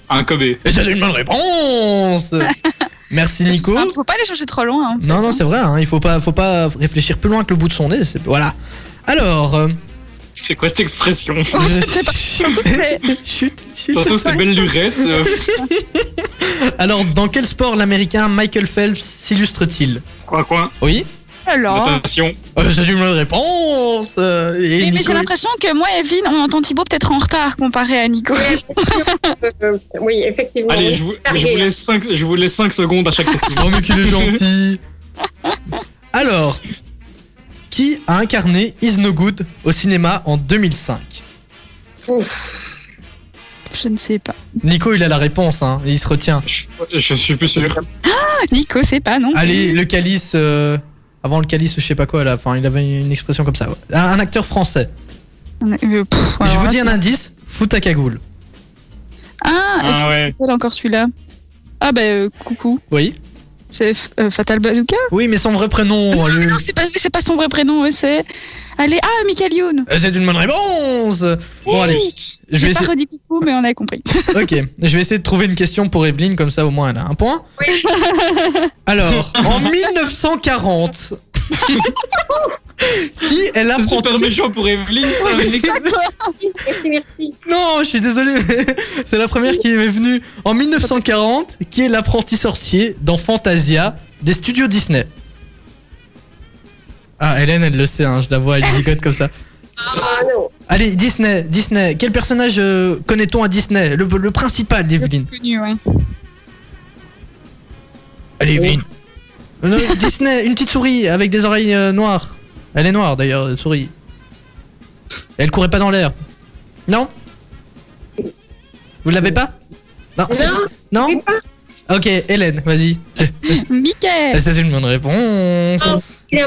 Un Kobe. Et une bonne réponse Merci Nico. Faut pas aller chercher trop loin. hein. Non, non, c'est vrai, hein, il faut pas, faut pas réfléchir plus loin que le bout de son nez. c'est- Voilà. Alors. euh, C'est quoi cette expression? Je- c'est pas- Chut, chut. Surtout cette belle lurette. euh, Alors, dans quel sport l'américain Michael Phelps s'illustre-t-il? Coin, coin. Oui Alors. Natation. Euh, C'est une bonne réponse euh, et mais Nico- j'ai l'impression que moi, Evelyne, on entend Thibaut peut-être en retard comparé à Nico. Euh, oui, effectivement. Allez, je vous, je vous laisse 5 je vous laisse cinq secondes à chaque question. Oh, mais qu'il est gentil Alors, qui a incarné Is No Good au cinéma en 2005 Ouf. Je ne sais pas. Nico, il a la réponse, hein, et il se retient. Je, je suis plus sûr. Ah, Nico, c'est pas, non Allez, le calice. euh, avant le calice, je sais pas quoi, là. Enfin, il avait une expression comme ça. ouais. Un, un acteur français. Euh, pff, je vous là, dis un indice fout à cagoule. Ah, Ah et ouais. encore celui-là Ah, bah, euh, coucou. Oui C'est euh, Fatal Bazooka? Oui, mais son vrai prénom. Non, allez. non, c'est pas, c'est pas son vrai prénom, c'est. Allez, ah, Michael Youn Euh, C'est une bonne réponse Bon, allez. Je vais pas essayer... redit mais on a compris. Ok, je vais essayer de trouver une question pour Evelyne, comme ça au moins elle a un point. Alors, en 1940, qui est C'est l'apprenti super méchant pour Evelyne. ça. Merci, merci. Non, je suis désolé, mais c'est la première qui m'est venue. En 1940, qui est l'apprenti sorcier dans Fantasia des studios Disney Ah, Hélène, elle le sait, hein, je la vois, elle gigote comme ça. Ah non. Allez, Disney, Disney. Quel personnage euh, connaît-on à Disney? Le, le principal, Evelyne. Connu, ouais. Allez, Evelyne. Euh, non, Disney, une petite souris avec des oreilles euh, noires. Elle est noire d'ailleurs, la souris. Elle courait pas dans l'air. Non? Vous l'avez pas? Non c'est- Non, Non? c'est pas. Ok, Hélène, vas-y. Mickey C'est une bonne réponse. Oh. Mais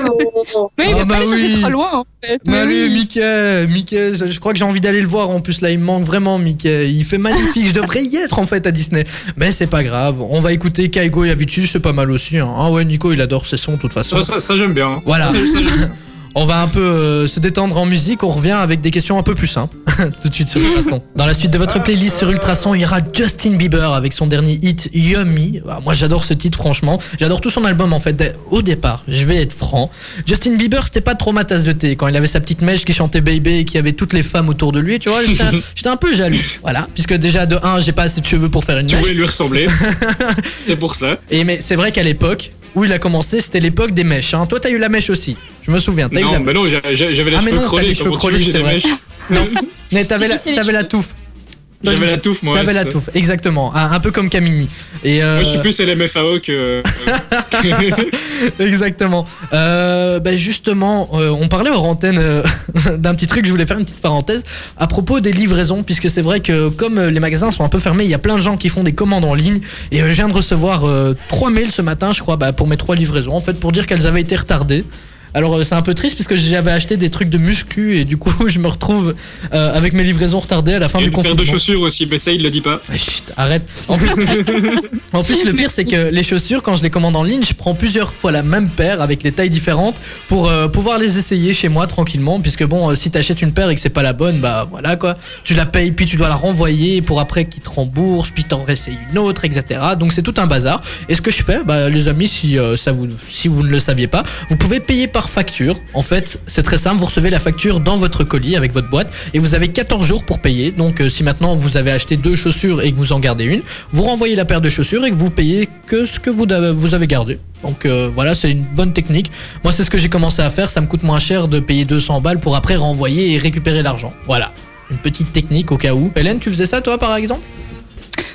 il faut bah oui. trop loin en fait. Mais Mais allez, oui. Mickey, Mickey, je crois que j'ai envie d'aller le voir en plus là, il me manque vraiment Mickey, il fait magnifique, je devrais y être en fait à Disney. Mais c'est pas grave, on va écouter Kaigo et Avicii, c'est pas mal aussi. Hein. Ah ouais, Nico il adore ses sons de toute façon. Ça, ça, ça, j'aime bien. Voilà. Ça, ça, j'aime- On va un peu euh, se détendre en musique, on revient avec des questions un peu plus simples. Tout de suite sur Ultrason. Dans la suite de votre playlist sur Ultrason, il y aura Justin Bieber avec son dernier hit Yummy. Ah, Moi j'adore ce titre franchement. J'adore tout son album en fait. Au départ, je vais être franc. Justin Bieber c'était pas trop ma tasse de thé. Quand il avait sa petite mèche qui chantait Baby et qui avait toutes les femmes autour de lui, tu vois, j'étais un, peu jaloux. Voilà. Puisque déjà de 1, j'ai pas assez de cheveux pour faire une Tu mèche. voulais lui ressembler. c'est pour ça. Et mais c'est vrai qu'à l'époque où il a commencé, c'était l'époque des mèches. Hein. Toi t'as eu la mèche aussi. Je me souviens. T'as eu la Non, mais non, j'avais les Ah, mais cheveux non, t'as crôlés. les cheveux c'est des vrai. mèches Non, mais t'avais la, touffe. J'avais la touffe, moi. T'avais la touffe, exactement. Un, un peu comme Camini. Et euh, Moi, je suis plus LMFAO que. exactement. Euh, bah, justement, euh, on parlait hors antenne euh, d'un petit truc. Je voulais faire une petite parenthèse à propos des livraisons, puisque c'est vrai que comme euh, les magasins sont un peu fermés, il y a plein de gens qui font des commandes en ligne. Et euh, je viens de recevoir euh, trois mails ce matin, je crois, bah, pour mes trois livraisons. En fait, pour dire qu'elles avaient été retardées. Alors euh, c'est un peu triste puisque j'avais acheté des trucs de muscu et du coup je me retrouve euh, avec mes livraisons retardées à la fin Et du une paire confinement. de chaussures aussi, mais ça, il le dit pas. Ah, chut, arrête. En plus, en plus, le pire, c'est que les chaussures, quand je les commande en ligne, je prends plusieurs fois la même paire avec les tailles différentes pour euh, pouvoir les essayer chez moi tranquillement. Puisque bon, euh, si t'achètes une paire et que c'est pas la bonne, bah voilà quoi. Tu la payes, puis tu dois la renvoyer pour après qu'ils te remboursent, puis t'en réessayes une autre, etc. Donc c'est tout un bazar. Et ce que je fais, bah les amis, si ça vous, si vous ne le saviez pas, vous pouvez payer par facture. En fait, c'est très simple. Vous recevez la facture dans votre colis avec votre boîte et vous avez 14 jours pour payer. Donc euh, si maintenant vous avez acheté deux chaussures et que vous en gardez une, vous renvoyez la paire de chaussures et que vous payez que ce que vous avez, gardé. Donc euh, voilà, c'est une bonne technique. Moi, c'est ce que j'ai commencé à faire. Ça me coûte moins cher de payer 200 balles pour après renvoyer et récupérer l'argent. Voilà. Une petite technique au cas où. Hélène, tu faisais ça toi par exemple?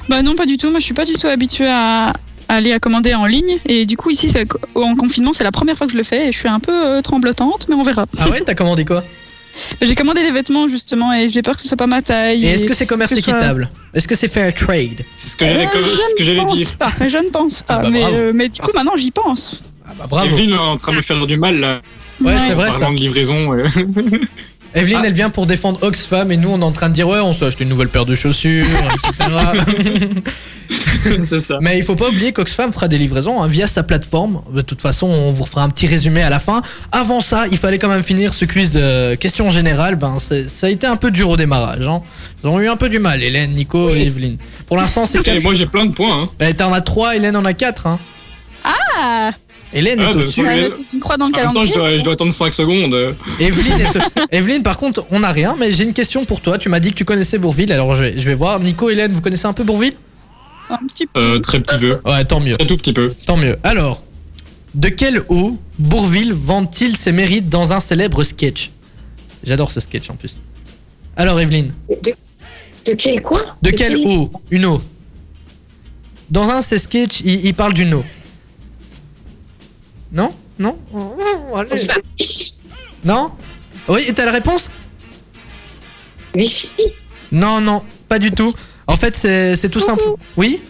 Bah non, pas du tout. Moi, je suis pas du tout habituée à aller à commander en ligne. Et du coup, ici, en confinement, c'est la première fois que je le fais. Et je suis un peu euh, tremblotante, mais on verra. Ah ouais, t'as commandé quoi? J'ai commandé des vêtements, justement, et j'ai peur que ce soit pas ma taille. Et est-ce que c'est commerce que ce soit- équitable? Est-ce que c'est fair trade? C'est ce que j'allais Euh, j'allais ne pense dire. pas. Je ne pense pas. Ah bah, mais, bravo. euh, mais du coup, maintenant, j'y pense. Ah bah bravo. Est en train de me faire du mal là. Ouais, Ouais. c'est vrai ça. Parlant de livraison. Evelyne, Ah. elle vient pour défendre Oxfam et nous, on est en train de dire ouais, on s'est acheté une nouvelle paire de chaussures, etc. c'est ça. Mais il faut pas oublier qu'Oxfam fera des livraisons hein, via sa plateforme. De toute façon, on vous fera un petit résumé à la fin. Avant ça, il fallait quand même finir ce quiz de questions générales. Ben, ça a été un peu dur au démarrage. Hein. Ils ont eu un peu du mal, Hélène, Nico et Evelyne. Pour l'instant, c'est quatre. moi j'ai plein de points. Hein. Eh, T'en as 3, Hélène en a 4. Hein. Ah Hélène Ah, est bah, au-dessus. Une croix dans le calendrier. je dois, je dois attendre 5 secondes. Evelyne, est au- Evelyne, par contre, on n'a rien, mais j'ai une question pour toi. Tu m'as dit que tu connaissais Bourville, alors je vais, je vais voir. Nico, Hélène, vous connaissez un peu Bourville? Un petit peu. Euh, très petit peu. Ouais, tant mieux. Très tout petit peu. Tant mieux. Alors, de quelle eau Bourville vante-t-il ses mérites dans un célèbre sketch? J'adore ce sketch en plus. Alors, Evelyne, De, de quel quoi? De quelle eau? Une eau. Dans un de ses sketchs, il, il parle d'une eau. Non Non Oh, allez. Non Oui, et t'as la réponse Wifi. Non, non, pas du tout. En fait, c'est c'est tout Coucou. simple. Oui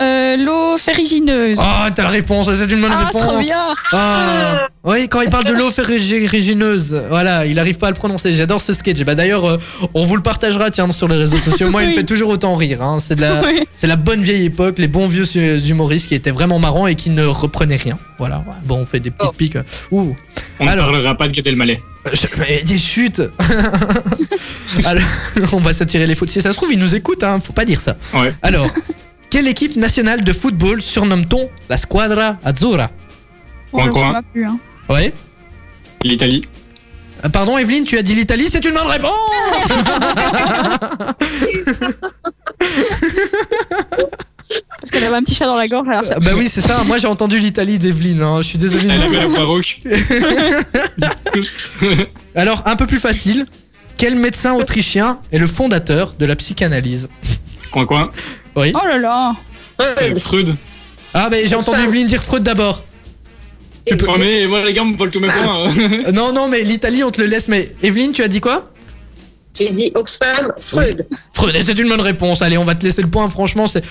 Euh, L'eau ferrigineuse. Oh, t'as la réponse, c'est une bonne ah, réponse. trop bien Ah, oui, quand il parle de l'eau ferrugineuse, voilà, il arrive pas à le prononcer. J'adore ce sketch. Bah d'ailleurs, euh, on vous le partagera, tiens, sur les réseaux sociaux. Moi, il me Oui. fait toujours autant rire. hein. C'est de la, c'est la bonne vieille époque, les bons vieux humoristes qui étaient vraiment marrants et qui ne reprenaient rien. Voilà. Bon, on fait des petites Oh. piques. Ouh. On Alors. ne parlera pas de Gad Elmaleh. Je- mais des chutes. Alors, on va s'attirer les fautes. Si ça se trouve, il nous écoute. Hein. Faut pas dire ça. Ouais. Alors, quelle équipe nationale de football surnomme-t-on la Squadra Azzurra m'a plu, hein. Ouais. L'Italie. Euh, Pardon, Evelyne, tu as dit l'Italie, c'est une bonne réponse Parce qu'elle avait un petit chat dans la gorge. Alors ça... Bah oui, c'est ça. Moi, j'ai entendu l'Italie d'Evelyne. hein. Je suis désolé. Elle avait la Baroque. Alors, un peu plus facile. Quel médecin autrichien est le fondateur de la psychanalyse? Coin coin. Oui. Oh là là C'est Freud. Ah, bah j'ai entendu Evelyne dire Freud d'abord. Tu peux- Oh, mais moi, les gars, on me vole tous mes points. hein. Non, non, mais l'Italie, on te le laisse. Mais Evelyne, tu as dit quoi? J'ai dit Oxfam, Freud. Freud, c'est une bonne réponse. Allez, on va te laisser le point. Franchement, c'est.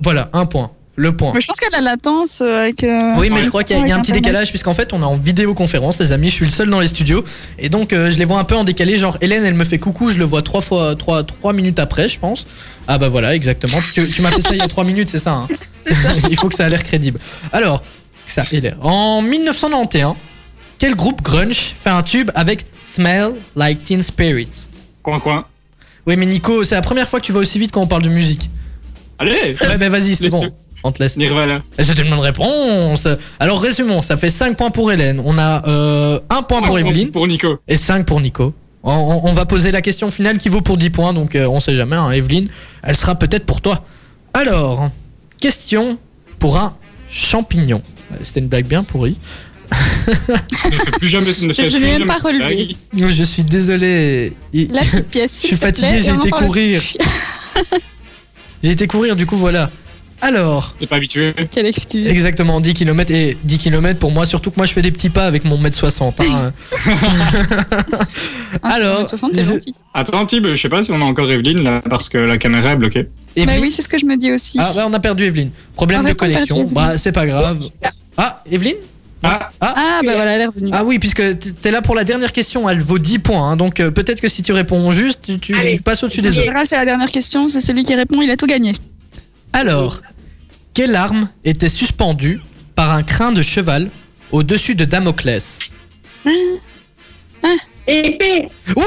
Voilà, un point. Le point. Mais je pense qu'elle a la latence euh, avec. euh, Oui, mais je crois qu'il y a, il y a un avec petit Internet. décalage, puisqu'en fait, on est en vidéoconférence, les amis. Je suis le seul dans les studios. Et donc, euh, je les vois un peu en décalé. Genre, Hélène, elle me fait coucou, je le vois trois fois, trois, trois minutes après, je pense. Ah, bah voilà, exactement. Tu, tu m'as fait ça il y a trois minutes, c'est ça, hein Il faut que ça a l'air crédible. Alors, ça a l'air. En 1991, quel groupe grunge fait un tube avec Smell Like Teen Spirit? Coin, coin. Oui, mais Nico, c'est la première fois que tu vas aussi vite quand on parle de musique. Allez Ouais, bah vas-y, c'est bon. On te laisse. Nirvana. Et C'est une bonne réponse. Alors résumons, ça fait 5 points pour Hélène. On a euh, 1 point pour Evelyne Pour Nico. et 5 pour Nico. On, on- on va poser la question finale qui vaut pour 10 points, donc euh, on sait jamais, hein, Evelyne, elle sera peut-être pour toi. Alors, question pour un champignon. Euh, C'était une blague bien pourrie. Ne plus jamais ne Je plus n'ai même pas relevé. Je suis désolé. La petite pièce. Je suis fatigué, j'ai été courir. J'ai été courir, du coup voilà. Alors, T'es pas habitué. Quelle excuse. exactement 10 km et 10 km pour moi, surtout que moi je fais des petits pas avec mon mètre 60. hein. Ah, Alors, 60, c'est je- gentil. Attends, Tib, je sais pas si on a encore Evelyne là, parce que la caméra est bloquée. Bah Evelyne- oui, c'est ce que je me dis aussi. Ah bah on a perdu Evelyne. Problème de connexion. Bah c'est pas grave. Ah Evelyne? Ah, Ah, bah voilà, elle est revenue. Ah oui puisque t'es là pour la dernière question. Elle vaut 10 points. hein, donc euh, peut-être que si tu réponds juste, tu, tu Allez. passes au-dessus des autres. général, c'est la dernière question. C'est celui qui répond, il a tout gagné. Alors, quelle arme était suspendue par un crin de cheval au-dessus de Damoclès Épée. Oui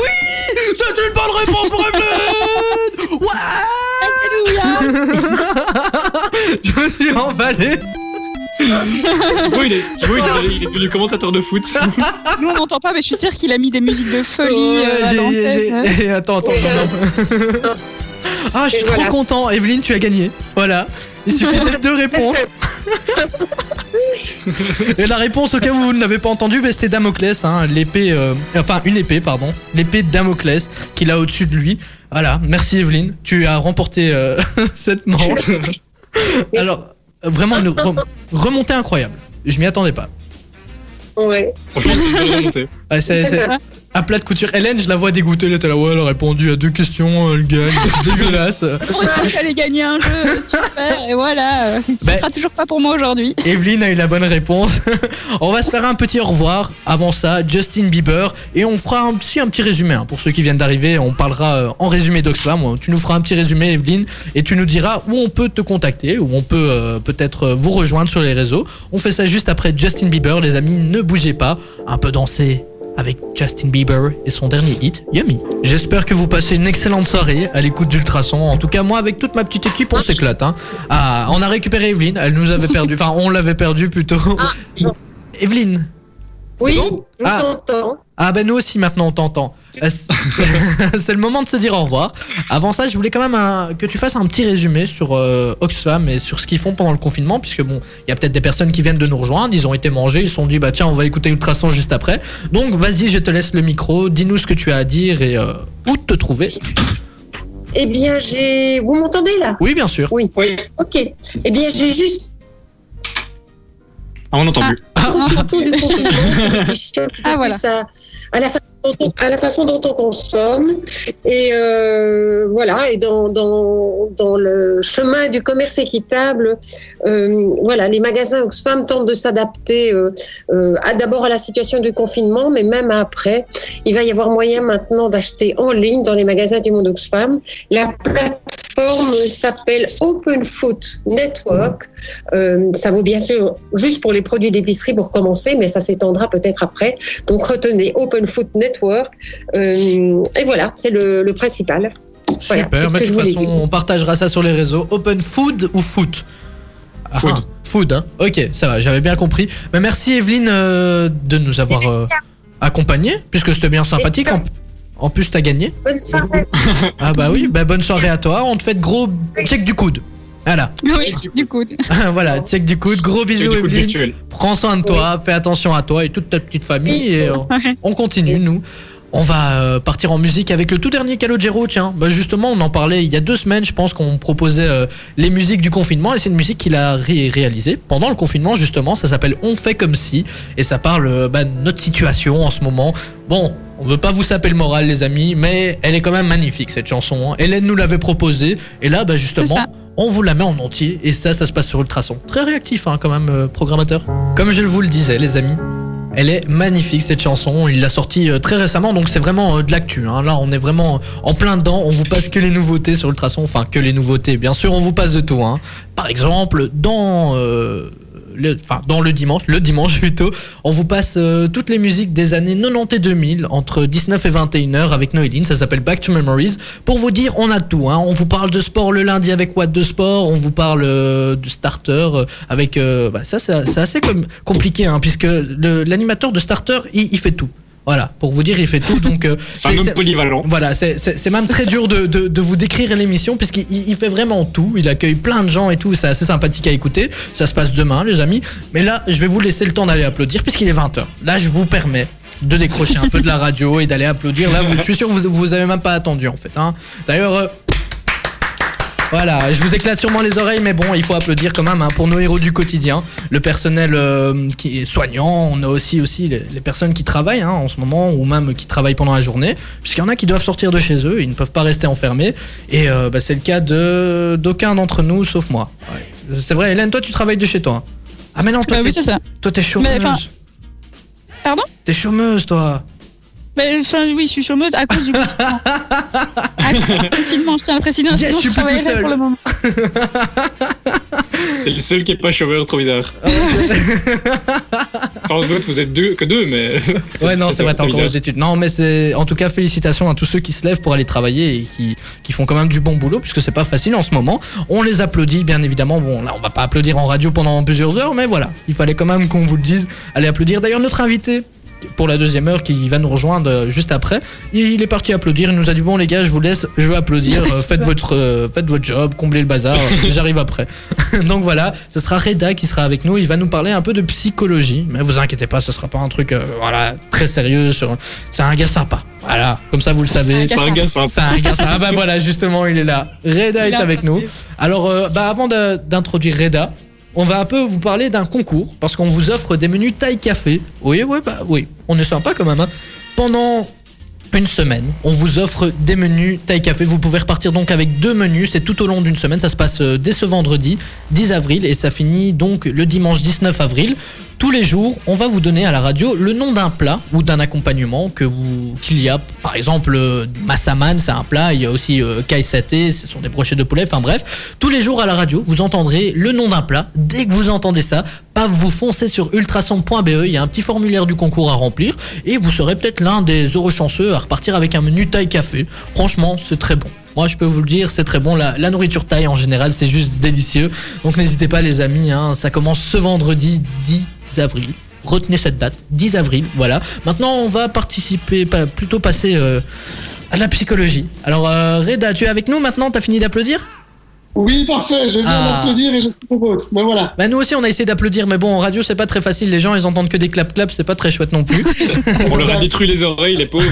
C'est une bonne réponse pour Evelyne Ouais Je me suis emballé Thibaut, il est, Thibaut, il est, il est devenu commentateur de foot. Nous, on n'entend pas, mais je suis sûre qu'il a mis des musiques de folie Ouais, euh, à j'ai- l'antenne. j'ai- Attends, attends, attends. Ah, je suis trop content. Evelyne, tu as gagné. Voilà. Il suffisait de deux réponses. Et la réponse, au cas où vous ne l'avez pas entendu, bah, c'était Damoclès, hein, l'épée, euh, enfin une épée, pardon, l'épée de Damoclès qu'il a au-dessus de lui. Voilà, merci Evelyne, tu as remporté euh, cette manche. Alors, vraiment une re- remontée incroyable. Je m'y attendais pas. Ouais. Franchement, c'est une belle remontée. Ouais, c'est, c'est- à plat de couture. Hélène, je la vois dégoûtée, elle était là, ouais, elle a répondu à deux questions, elle gagne, dégueulasse. Pour une fois qu'elle allait gagner un jeu, super, et voilà. euh, Ce Ben- sera toujours pas pour moi aujourd'hui. Evelyne a eu la bonne réponse. on va se faire un petit au revoir. Avant ça, Justin Bieber. Et on fera un petit, un petit résumé. hein. Pour ceux qui viennent d'arriver, on parlera euh, en résumé d'Oxfam. Tu nous feras un petit résumé, Evelyne. Et tu nous diras où on peut te contacter, où on peut euh, peut-être euh, vous rejoindre sur les réseaux. On fait ça juste après Justin Bieber. Les amis, ne bougez pas. Un peu danser avec Justin Bieber et son dernier hit, Yummy. J'espère que vous passez une excellente soirée à l'écoute d'Ultrason. En tout cas, moi, avec toute ma petite équipe, on s'éclate. Hein. Ah, on a récupéré Evelyne. Elle nous avait perdu. Enfin, on l'avait perdu plutôt. Jean. Evelyne. Oui, bon je Ah. Ah ben nous aussi maintenant on t'entend. C'est le moment de se dire au revoir? Avant ça, je voulais quand même un- que tu fasses un petit résumé sur euh, Oxfam et sur ce qu'ils font pendant le confinement, puisque bon, il y a peut-être des personnes qui viennent de nous rejoindre, ils ont été mangés, ils se sont dit bah tiens on va écouter Ultrason juste après. Donc vas-y, je te laisse le micro, dis-nous ce que tu as à dire et euh, où te trouver. Eh bien, j'ai. Vous m'entendez là? Oui bien sûr. Oui. Ok. Eh bien, j'ai juste Ah, on n'entend plus. Du confinement Ah, voilà. à, à la façon dont on, à la façon dont on consomme. Et euh, voilà. Et dans, dans, dans le chemin du commerce équitable euh, voilà les magasins Oxfam tentent de s'adapter euh, euh, d'abord à la situation du confinement mais même après il va y avoir moyen maintenant d'acheter en ligne dans les magasins du monde Oxfam. La plateforme s'appelle Open Food Network euh, ça vaut bien sûr juste pour les produits d'épicerie pour commencer, mais ça s'étendra peut-être après. Donc retenez Open Food Network. Euh, et voilà, c'est le, le principal. Super, mais de toute façon on partagera ça sur les réseaux. Open Food ou Foot? Ah, Food. ah, Food, hein. Ok, ça va, j'avais bien compris. Mais merci Evelyne euh, de nous avoir euh, accompagnés, puisque c'était bien sympathique. En, plus, t'as gagné. Bonne soirée. Ah bah oui, bah bonne soirée à toi. On te fait de gros check du coude. Voilà, Oui, du coup. voilà, check du coude. Gros bisous Evelyne. Prends soin de toi, fais attention à toi et toute ta petite famille et on continue nous. On va euh, partir en musique avec le tout dernier Calogero, tiens. Bah justement, on en parlait il y a deux semaines, je pense qu'on proposait euh, les musiques du confinement et c'est une musique qu'il a ré réalisée pendant le confinement justement. Ça s'appelle On fait comme si et ça parle euh, bah, de notre situation en ce moment. Bon, on veut pas vous saper le moral les amis, mais elle est quand même magnifique cette chanson. hein. Hélène nous l'avait proposée et là, bah justement. On vous la met en entier et ça, ça se passe sur Ultrason. Très réactif hein, quand même, euh, programmateur. Comme je vous le disais, les amis, elle est magnifique cette chanson, il l'a sortie euh, très récemment donc c'est vraiment euh, de l'actu. hein. Là on est vraiment en plein dedans, on vous passe que les nouveautés sur Ultrason, enfin que les nouveautés bien sûr, on vous passe de tout. hein. Par exemple dans... euh, le, enfin, dans le dimanche, le dimanche plutôt, on vous passe euh, toutes les musiques des années 90 et 2000 entre 19 et 21 heures avec Noéline, ça s'appelle Back to Memories. Pour vous dire, on a tout. Hein. On vous parle de sport le lundi avec What de sport, on vous parle euh, de starter euh, avec. bah, ça, c'est assez comme, compliqué hein, puisque l'animateur de starter, il fait tout. Voilà, pour vous dire, il fait tout. Donc, euh, C'est un homme polyvalent. voilà, c'est- même très dur de, de- de vous décrire l'émission puisqu'il il il fait vraiment tout. Il accueille plein de gens et tout. C'est assez sympathique à écouter. Ça se passe demain, les amis. Mais là, je vais vous laisser le temps d'aller applaudir puisqu'il est 20h. Là, je vous permets de décrocher un peu de la radio et d'aller applaudir. Là, vous- je suis sûr que vous, vous avez même pas attendu en fait. hein. D'ailleurs. Voilà, je vous éclate sûrement les oreilles, mais bon, il faut applaudir quand même hein, pour nos héros du quotidien, le personnel euh, qui est soignant, on a aussi aussi les, les personnes qui travaillent hein, en ce moment ou même qui travaillent pendant la journée, puisqu'il y en a qui doivent sortir de chez eux, ils ne peuvent pas rester enfermés, et euh, bah, c'est le cas de d'aucun d'entre nous, sauf moi. Ouais. C'est vrai, Hélène, toi tu travailles de chez toi. hein. Ah mais non, toi Bah oui, t'es- c'est ça. toi, t'es chômeuse. Mais, Pardon? T'es chômeuse toi. Mais, enfin, oui, je suis chômeuse à cause du confinement. à cause du confinement, je tiens à le préciser. Yes, sinon je suis plus tout travaillerais seul. pour le moment. C'est le seul qui est pas chômeur, trop bizarre. Enfin, d'autres, vous êtes deux, que deux, mais. Ouais, non, c'est vrai, t'es encore aux études. Non, mais c'est. En tout cas, félicitations à tous ceux qui se lèvent pour aller travailler et qui, qui font quand même du bon boulot, puisque c'est pas facile en ce moment. On les applaudit, bien évidemment. Bon, là, on va pas applaudir en radio pendant plusieurs heures, mais voilà. Il fallait quand même qu'on vous le dise. Allez applaudir. D'ailleurs, notre invité. Pour la deuxième heure qui va nous rejoindre euh, juste après, il est parti applaudir. Il nous a dit bon les gars, je vous laisse, je vais applaudir. euh, faites votre, euh, faites votre job, comblez le bazar. J'arrive après. Donc voilà, ce sera Reda qui sera avec nous. Il va nous parler un peu de psychologie. Mais vous inquiétez pas, ce sera pas un truc euh, voilà très sérieux. Sur... C'est un gars sympa. Voilà, comme ça vous le savez. C'est un gars sympa. C'est un gars sympa. Ah bah voilà, justement, il est là. Reda est avec nous. Alors, euh, bah avant de- d'introduire Reda. On va un peu vous parler d'un concours parce qu'on vous offre des menus taille café. Oui, oui, bah oui, on est sympa quand même. hein. Pendant une semaine. On vous offre des menus taille café. Vous pouvez repartir donc avec deux menus. C'est tout au long d'une semaine. Ça se passe euh, dès ce vendredi 10 avril et ça finit donc le dimanche 19 avril. Tous les jours, on va vous donner à la radio le nom d'un plat ou d'un accompagnement que vous qu'il y a. Par exemple, euh, massaman, c'est un plat. Il y a aussi euh, kai saté, ce sont des brochettes de poulet. Enfin bref, tous les jours à la radio, vous entendrez le nom d'un plat. Dès que vous entendez ça, paf, vous foncez sur ultrason.be. Il y a un petit formulaire du concours à remplir et vous serez peut-être l'un des heureux chanceux à repartir avec un menu taille café. Franchement, c'est très bon. Moi, je peux vous le dire, c'est très bon. La, la nourriture taille en général, c'est juste délicieux. Donc n'hésitez pas, les amis. hein, ça commence ce vendredi 10 avril. Retenez cette date, 10 avril. Voilà. Maintenant, on va participer, pas, plutôt passer euh, à la psychologie. Alors, euh, Reda, tu es avec nous maintenant? T'as fini d'applaudir? Oui, parfait, je viens Ah. d'applaudir et je suis pour votre. Mais voilà. Bah nous aussi on a essayé d'applaudir mais bon en radio c'est pas très facile. Les gens ils entendent que des clap clap c'est pas très chouette non plus. On leur a détruit les oreilles, les pauvres.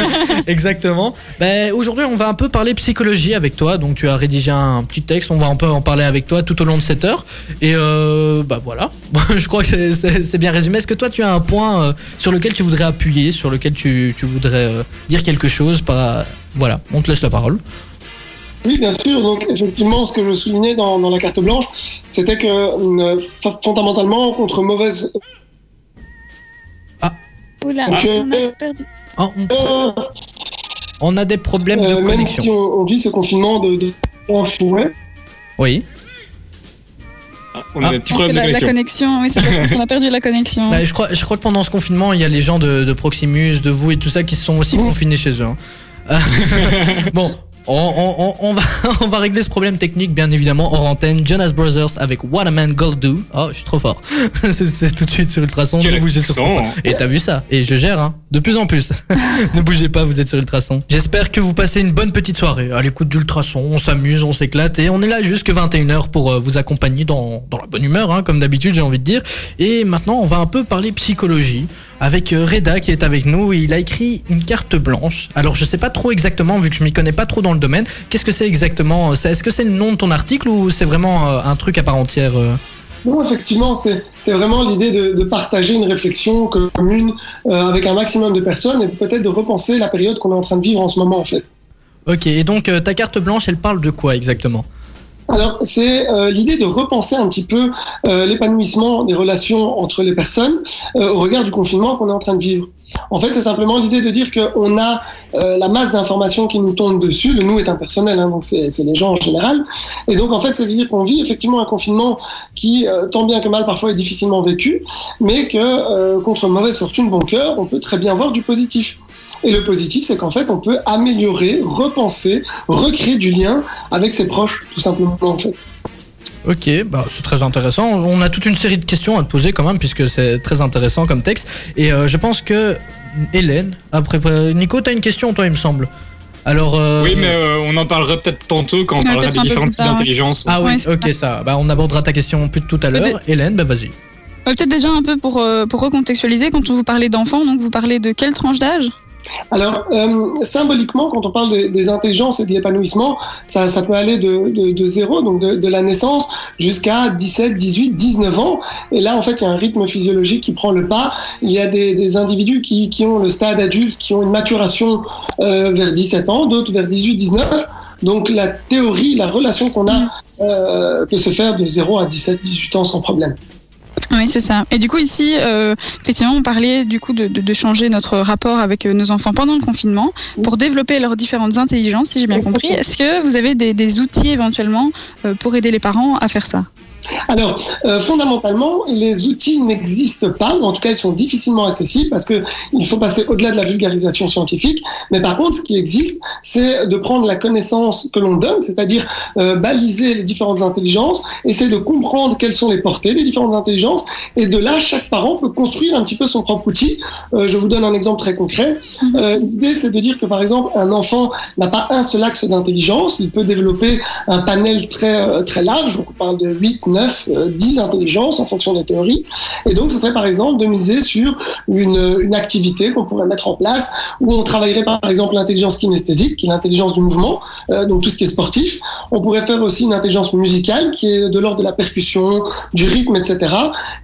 exactement. Bah, aujourd'hui on va un peu parler psychologie avec toi. Donc tu as rédigé un petit texte. On va un peu en parler avec toi tout au long de cette heure. Et euh, bah voilà. Je crois que c'est- bien résumé. Est-ce que toi tu as un point euh, sur lequel tu voudrais appuyer sur lequel tu, tu voudrais euh, dire quelque chose? Pas voilà. On te laisse la parole Oui, bien sûr. Donc, effectivement, ce que je soulignais dans, dans la carte blanche, c'était que euh, fondamentalement, contre mauvaise. Oula, Ok. on a perdu. Oh, on, Euh, on a des problèmes de euh, même connexion si on, on vit ce confinement de, de oui On a Ah. des petits problèmes de la, la connexion. connexion, oui, qu'on a perdu la connexion. Bah, je, crois, je crois que pendant ce confinement, il y a les gens de, de Proximus, de vous et tout ça qui se sont aussi confinés chez eux. hein. Euh, bon, on, on- on- on va, on va régler ce problème technique, bien évidemment, hors antenne. Jonas Brothers avec What a Man Gotta Do. Oh, je suis trop fort. c'est tout de suite sur Ultrason. Ne bougez surtout pas. Et t'as vu ça? Et je gère, hein, de plus en plus. ne bougez pas, vous êtes sur Ultrason. J'espère que vous passez une bonne petite soirée à l'écoute d'Ultrason. On s'amuse, on s'éclate et on est là jusque 21h pour euh, vous accompagner dans, dans la bonne humeur, hein, comme d'habitude, j'ai envie de dire. Et maintenant, on va un peu parler psychologie. Avec euh, Reda qui est avec nous. Il a écrit une carte blanche. Alors je sais pas trop exactement vu que je m'y connais pas trop dans le domaine. Qu'est-ce que c'est exactement? Est-ce que c'est le nom de ton article ou c'est vraiment euh, un truc à part entière euh? Non, effectivement, c'est c'est vraiment l'idée de, de partager une réflexion commune euh, avec un maximum de personnes et peut-être de repenser la période qu'on est en train de vivre en ce moment, en fait. Ok, et donc euh, ta carte blanche, elle parle de quoi exactement? Alors, c'est euh, l'idée de repenser un petit peu euh, l'épanouissement des relations entre les personnes euh, au regard du confinement qu'on est en train de vivre. En fait, c'est simplement l'idée de dire qu'on a la masse d'informations qui nous tombent dessus. Le nous est impersonnel, hein, donc c'est les gens en général. Et donc, en fait, c'est dire qu'on vit effectivement un confinement qui, tant bien que mal, parfois est difficilement vécu, mais que, contre mauvaise fortune, bon cœur, on peut très bien voir du positif. Et le positif, c'est qu'en fait, on peut améliorer, repenser, recréer du lien avec ses proches, tout simplement, en fait. Ok, bah, c'est très intéressant. On a toute une série de questions à te poser quand même, puisque c'est très intéressant comme texte. Et euh, je pense que Hélène a préparé. Nico, t'as une question, toi, il me semble. Alors. euh, Oui, mais euh, on en parlera peut-être tantôt quand on Ouais, parlera des plus types d'intelligence. Ah oui, Ouais, ok, ça. Bah, on abordera ta question plus tout à l'heure. Hélène, bah vas-y. Euh, Peut-être déjà un peu pour, euh, pour recontextualiser, quand on vous parlait d'enfants, donc vous parlez de quelle tranche d'âge? Alors, euh, symboliquement, quand on parle des, des intelligences et de l'épanouissement, ça, ça peut aller de, de, de zéro, donc de, de la naissance, jusqu'à 17, 18, 19 ans. Et là, en fait, il y a un rythme physiologique qui prend le pas. Il y a des, des individus qui, qui ont le stade adulte, qui ont une maturation euh, vers 17 ans, d'autres vers 18, 19. Donc, la théorie, la relation qu'on a euh, peut se faire de 0 à 17, 18 ans sans problème. Oui, c'est ça. Et du coup, ici, euh, effectivement, on parlait du coup de, de, de changer notre rapport avec euh, nos enfants pendant le confinement pour développer leurs différentes intelligences, si j'ai bien compris. Est-ce que vous avez des, des outils éventuellement euh, pour aider les parents à faire ça? Alors, euh, fondamentalement, les outils n'existent pas, ou en tout cas, ils sont difficilement accessibles parce que il faut passer au-delà de la vulgarisation scientifique. Mais par contre, ce qui existe, c'est de prendre la connaissance que l'on donne, c'est-à-dire euh, baliser les différentes intelligences, essayer de comprendre quelles sont les portées des différentes intelligences, et de là, chaque parent peut construire un petit peu son propre outil. Euh, je vous donne un exemple très concret. Euh, L'idée, c'est de dire que, par exemple, un enfant n'a pas un seul axe d'intelligence, il peut développer un panel très, très large, donc on parle de 8, 9, euh, 10 intelligences en fonction des théories. Et donc, ce serait par exemple de miser sur une, une activité qu'on pourrait mettre en place où on travaillerait par exemple l'intelligence kinesthésique, qui est l'intelligence du mouvement, euh, donc tout ce qui est sportif. On pourrait faire aussi une intelligence musicale qui est de l'ordre de la percussion, du rythme, etc.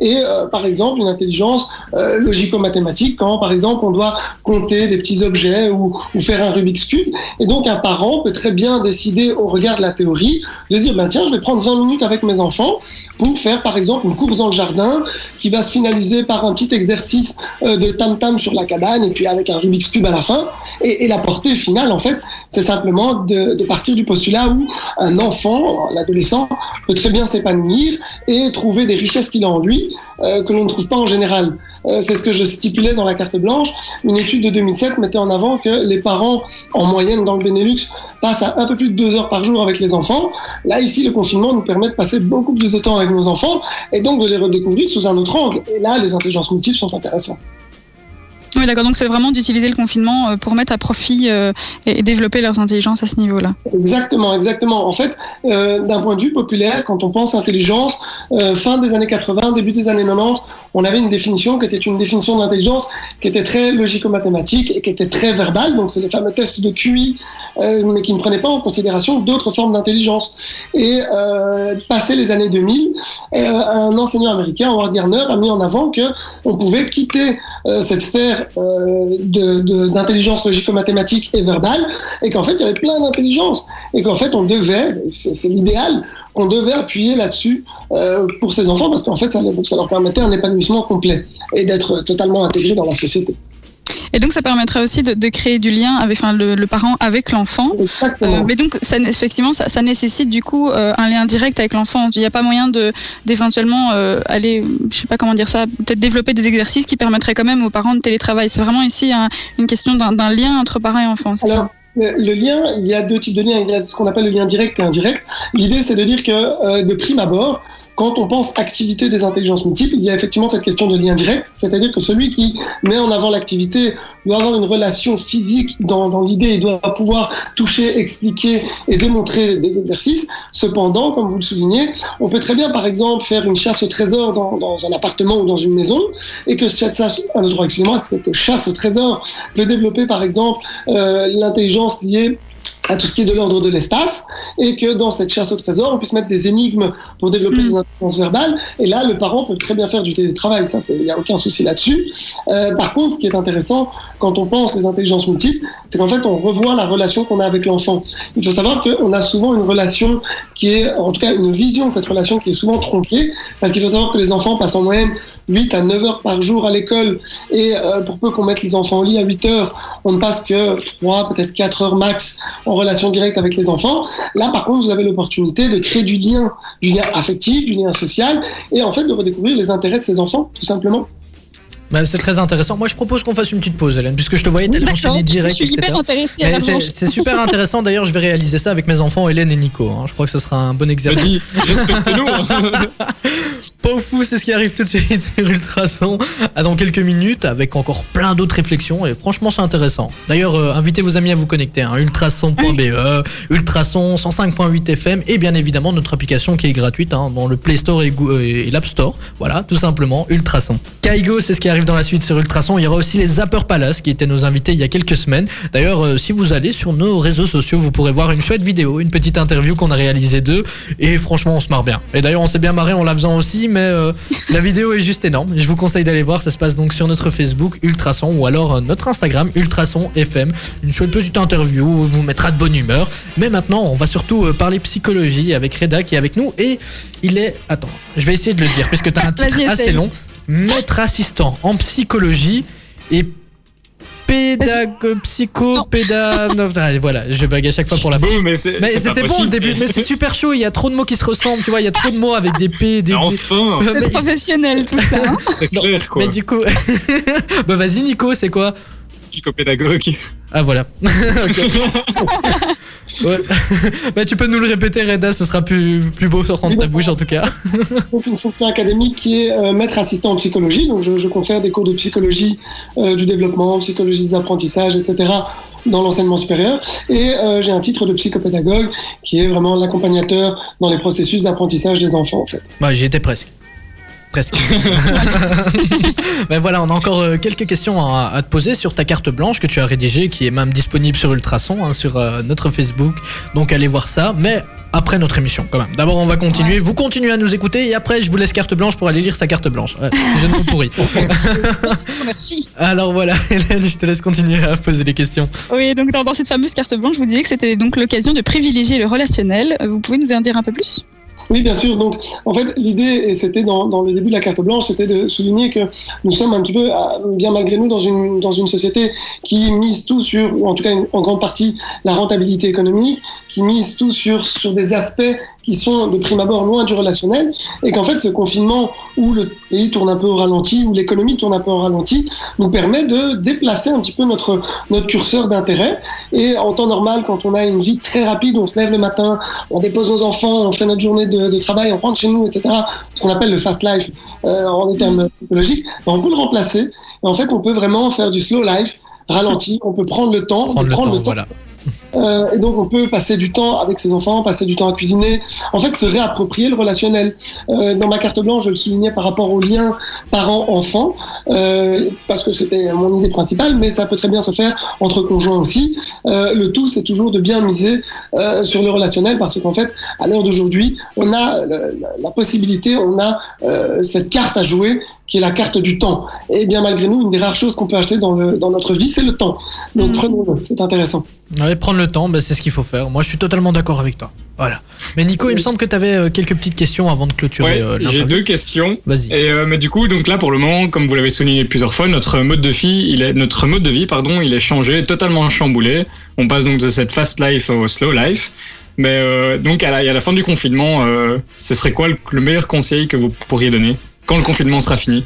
Et euh, par exemple une intelligence euh, logico-mathématique quand par exemple on doit compter des petits objets ou, ou faire un Rubik's Cube. Et donc un parent peut très bien décider au regard de la théorie de dire ben tiens je vais prendre 20 minutes avec mes enfants pour faire par exemple une course dans le jardin qui va se finaliser par un petit exercice euh, de tam-tam sur la cabane et puis avec un Rubik's Cube à la fin. Et, la portée finale en fait c'est simplement de, de partir du postulat où un enfant, l'adolescent, peut très bien s'épanouir et trouver des richesses qu'il a en lui euh, que l'on ne trouve pas en général. Euh, c'est ce que je stipulais dans la carte blanche. Une étude de 2007 mettait en avant que les parents, en moyenne dans le Benelux, passent à un peu plus de deux heures par jour avec les enfants. Là, ici, le confinement nous permet de passer beaucoup plus de temps avec nos enfants et donc de les redécouvrir sous un autre angle. Et là, les intelligences multiples sont intéressantes. Oui, d'accord. Donc c'est vraiment d'utiliser le confinement euh, pour mettre à profit euh, et, développer leurs intelligences à ce niveau-là. Exactement, exactement. En fait, euh, d'un point de vue populaire, quand on pense intelligence, euh, fin des années 80, début des années 90, on avait une définition qui était une définition d'intelligence qui était très logico-mathématique et qui était très verbale. Donc, c'est les fameux tests de QI, mais qui ne prenaient pas en considération d'autres formes d'intelligence. Et passé les années 2000, euh, un enseignant américain, Howard Gardner, a mis en avant que on pouvait quitter cette sphère euh, d'intelligence logico-mathématique et verbale, et qu'en fait, il y avait plein d'intelligence, et qu'en fait, on devait, c'est l'idéal, qu'on devait appuyer là-dessus euh, pour ces enfants, parce qu'en fait, ça, ça leur permettait un épanouissement complet, et d'être totalement intégrés dans la société. Et donc ça permettrait aussi de, de créer du lien avec enfin, le, le parent avec l'enfant. Euh, mais donc ça, effectivement, ça, ça nécessite du coup euh, un lien direct avec l'enfant. Il n'y a pas moyen de d'éventuellement euh, aller, je sais pas comment dire ça, peut-être développer des exercices qui permettraient quand même aux parents de télétravail. C'est vraiment ici un- une question d'un lien entre parents et enfants. Alors, ça le, lien, il y a deux types de liens. Il y a ce qu'on appelle le lien direct et indirect. L'idée, c'est de dire que, de prime abord, quand on pense activité des intelligences multiples, il y a effectivement cette question de lien direct, c'est-à-dire que celui qui met en avant l'activité doit avoir une relation physique dans, l'idée, il doit pouvoir toucher, expliquer et démontrer des exercices. Cependant, comme vous le soulignez, on peut très bien, par exemple, faire une chasse au trésor dans, un appartement ou dans une maison, et que cette, cette chasse au trésor peut développer, par exemple, euh, l'intelligence liée à tout ce qui est de l'ordre de l'espace, et que dans cette chasse au trésor, on puisse mettre des énigmes pour développer des intelligences verbales. Et là, le parent peut très bien faire du télétravail, ça, il n'y a aucun souci là-dessus. Euh, par contre, ce qui est intéressant quand on pense les intelligences multiples, c'est qu'en fait, on revoit la relation qu'on a avec l'enfant. Il faut savoir qu'on a souvent une relation qui est, en tout cas, une vision de cette relation qui est souvent tronquée, parce qu'il faut savoir que les enfants passent en moyenne 8 à 9 heures par jour à l'école, et euh, pour peu qu'on mette les enfants au lit à 8 heures, on ne passe que 3, peut-être 4 heures max en relation directe avec les enfants. Là, par contre, vous avez l'opportunité de créer du lien, du lien affectif, du lien social, et en fait de redécouvrir les intérêts de ces enfants, tout simplement. Bah, c'est très intéressant. Moi, je propose qu'on fasse une petite pause, Hélène, puisque je te voyais tellement enchaîner direct. je suis hyper intéressée à Mais la c'est- super intéressant. D'ailleurs, je vais réaliser ça avec mes enfants, Hélène et Nico. hein. Je crois que ce sera un bon exercice. Vas-y, respectez-nous. Pas fou, c'est ce qui arrive tout de suite sur Ultrason à dans quelques minutes avec encore plein d'autres réflexions et franchement c'est intéressant. D'ailleurs euh, invitez vos amis à vous connecter hein, ultrason.be, Ultrason 105.8 FM et bien évidemment notre application qui est gratuite hein, dans le Play Store et l'App Store. Voilà, tout simplement Ultrason. Kaigo, c'est ce qui arrive dans la suite sur Ultrason. Il y aura aussi les Zapper Palace qui étaient nos invités il y a quelques semaines. D'ailleurs, euh, si vous allez sur nos réseaux sociaux, vous pourrez voir une chouette vidéo, une petite interview qu'on a réalisée d'eux et franchement on se marre bien. Et d'ailleurs on s'est bien marré en la faisant aussi, mais euh, la vidéo est juste énorme. Je vous conseille d'aller voir, ça se passe donc sur notre Facebook Ultrason ou alors euh, notre Instagram Ultrason FM. Une chouette petite interview, vous mettra de bonne humeur. Mais maintenant on va surtout euh, parler psychologie avec Reda qui est avec nous et il est... Attends, je vais essayer de le dire puisque tu as un titre assez long. Maître assistant en psychologie et pédago psycho péda allez, voilà je bug à chaque fois pour la fin mais c'était bon le possible. début mais c'est super chaud il y a trop de mots qui se ressemblent tu vois il y a trop de mots avec des p des, Enfin, Mais- C'est professionnel tout ça. hein. c'est clair quoi. mais du coup bah vas-y Nico c'est quoi? Psychopédagogue. ah voilà Ok. Ouais. bah tu peux nous le répéter Reda ce sera plus plus beau sortant de ta bouche en tout cas donc une fonction académique qui est euh, maître assistant en psychologie. Donc je, je confère des cours de psychologie euh, du développement, psychologie des apprentissages, etc. dans l'enseignement supérieur. Et euh, j'ai un titre de psychopédagogue qui est vraiment l'accompagnateur dans les processus d'apprentissage des enfants en fait. Bah j'y étais presque. Presque. Mais voilà, on a encore euh, quelques questions à, à te poser sur ta carte blanche que tu as rédigée, qui est même disponible sur Ultrason, hein, sur euh, notre Facebook. Donc allez voir ça. Mais après notre émission, quand même. D'abord, on va continuer. Vous continuez à nous écouter et après, je vous laisse carte blanche pour aller lire sa carte blanche. Ouais, je ne vous pourris. Merci. Alors voilà, Hélène, je te laisse continuer à poser les questions. Oui, donc dans, dans cette fameuse carte blanche, je vous disais que c'était donc l'occasion de privilégier le relationnel. Euh, Vous pouvez nous en dire un peu plus? Oui, bien sûr. Donc, en fait, l'idée, et c'était dans, le début de la carte blanche, c'était de souligner que nous sommes un petit peu, à- bien malgré nous, dans une, dans une société qui mise tout sur, ou en tout cas en grande partie, la rentabilité économique, qui mise tout sur, sur des aspects qui sont de prime abord loin du relationnel, et qu'en fait, ce confinement où le pays tourne un peu au ralenti, où l'économie tourne un peu au ralenti, nous permet de déplacer un petit peu notre, notre curseur d'intérêt. Et en temps normal, quand on a une vie très rapide, on se lève le matin, on dépose nos enfants, on fait notre journée de, de travail, on rentre chez nous, etc. Ce qu'on appelle le fast life euh, en des termes psychologiques, ben, on peut le remplacer. Et en fait, on peut vraiment faire du slow life, ralenti, on peut prendre le temps, on Prendre peut le prendre temps, le temps voilà. Euh, et donc on peut passer du temps avec ses enfants, passer du temps à cuisiner, en fait se réapproprier le relationnel. Euh, dans ma carte blanche, je le soulignais par rapport au lien parent-enfant, euh, parce que c'était mon idée principale, mais ça peut très bien se faire entre conjoints aussi. Le tout, c'est toujours de bien miser sur le relationnel, parce qu'en fait, à l'heure d'aujourd'hui, on a la, possibilité, on a cette carte à jouer qui est la carte du temps. Et bien malgré nous, une des rares choses qu'on peut acheter dans, le, dans notre vie, c'est le temps. Donc Mhm. prenons-le, c'est intéressant. Ouais, prendre le temps, bah, c'est ce qu'il faut faire. Moi, je suis totalement d'accord avec toi. Voilà. Mais Nico, il me semble que tu avais quelques petites questions avant de clôturer Ouais, euh, j'ai deux questions. Vas-y. Et euh, mais du coup, donc là pour le moment, comme vous l'avez souligné plusieurs fois, notre mode de vie, il est notre mode de vie, pardon, il est changé, totalement chamboulé. On passe donc de cette fast life au slow life. Mais euh, donc à la, à la fin du confinement, euh, ce serait quoi le, le meilleur conseil que vous pourriez donner? Quand le confinement sera fini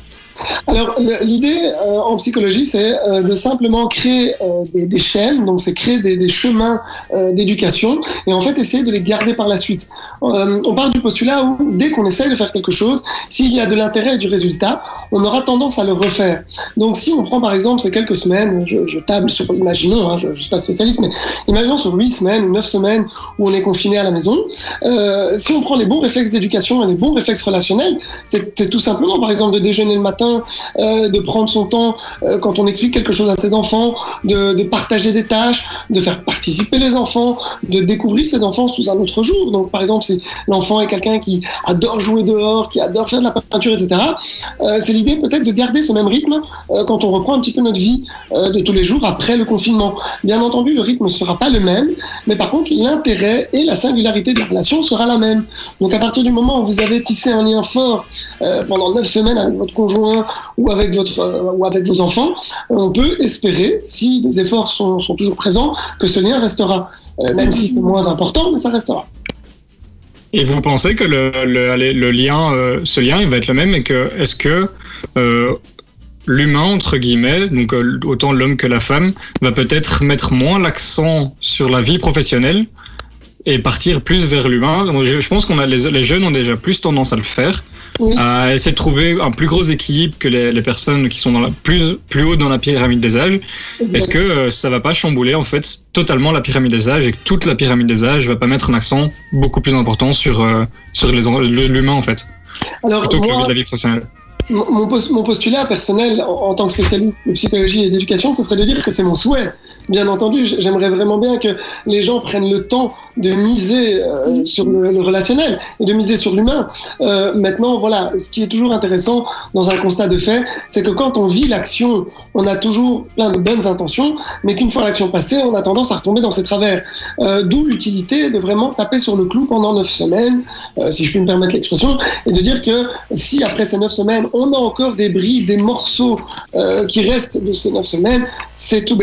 Alors, l'idée euh, en psychologie, c'est euh, de simplement créer euh, des, des chaînes, donc c'est créer des, chemins d'éducation, et en fait essayer de les garder par la suite. On part du postulat où dès qu'on essaye de faire quelque chose, s'il y a de l'intérêt et du résultat, on aura tendance à le refaire. Donc, si on prend par exemple ces quelques semaines, je, table sur, imaginons, hein, je ne suis pas spécialiste, mais imaginons sur huit semaines ou neuf semaines où on est confiné à la maison, si on prend les bons réflexes d'éducation et les bons réflexes relationnels, c'est tout simplement, par exemple, de déjeuner le matin, euh, de prendre son temps euh, quand on explique quelque chose à ses enfants, de, partager des tâches, de faire participer les enfants, de découvrir ses enfants sous un autre jour. Donc, par exemple, si l'enfant est quelqu'un qui adore jouer dehors, qui adore faire de la peinture, etc., euh, c'est l'idée peut-être de garder ce même rythme quand on reprend un petit peu notre vie de tous les jours après le confinement. Bien entendu, le rythme ne sera pas le même, mais par contre, l'intérêt et la singularité de la relation sera la même. Donc, à partir du moment où vous avez tissé un lien fort pendant neuf semaines avec votre conjoint ou avec, votre, euh, ou avec vos enfants, on peut espérer, si des efforts sont, toujours présents, que ce lien restera. Euh, même si c'est moins important, mais ça restera. Et vous pensez que le, le, lien, euh, ce lien, il va être le même et que est-ce que euh, l'humain entre guillemets, donc euh, autant l'homme que la femme, va peut-être mettre moins l'accent sur la vie professionnelle et partir plus vers l'humain. Je, pense qu'on a les, les jeunes ont déjà plus tendance à le faire, à essayer de trouver un plus gros équilibre que les, les personnes qui sont dans la, plus plus haut dans la pyramide des âges. Est-ce que euh, ça va pas chambouler en fait totalement la pyramide des âges et que toute la pyramide des âges va pas mettre un accent beaucoup plus important sur euh, sur les l'humain en fait? Alors, plutôt que moi- la vie professionnelle. Mon, mon pos- mon postulat personnel en tant que spécialiste de psychologie et d'éducation, ce serait de dire que c'est mon souhait. Bien entendu, j'aimerais vraiment bien que les gens prennent le temps de miser euh, sur le, le relationnel et de miser sur l'humain. Euh, maintenant, voilà, ce qui est toujours intéressant dans un constat de fait, c'est que quand on vit l'action, on a toujours plein de bonnes intentions, mais qu'une fois l'action passée, on a tendance à retomber dans ses travers. Euh, D'où l'utilité de vraiment taper sur le clou pendant neuf semaines, si je puis me permettre l'expression, et de dire que si après ces neuf semaines, on a encore des bribes, des morceaux qui restent de ces neuf semaines, c'est tout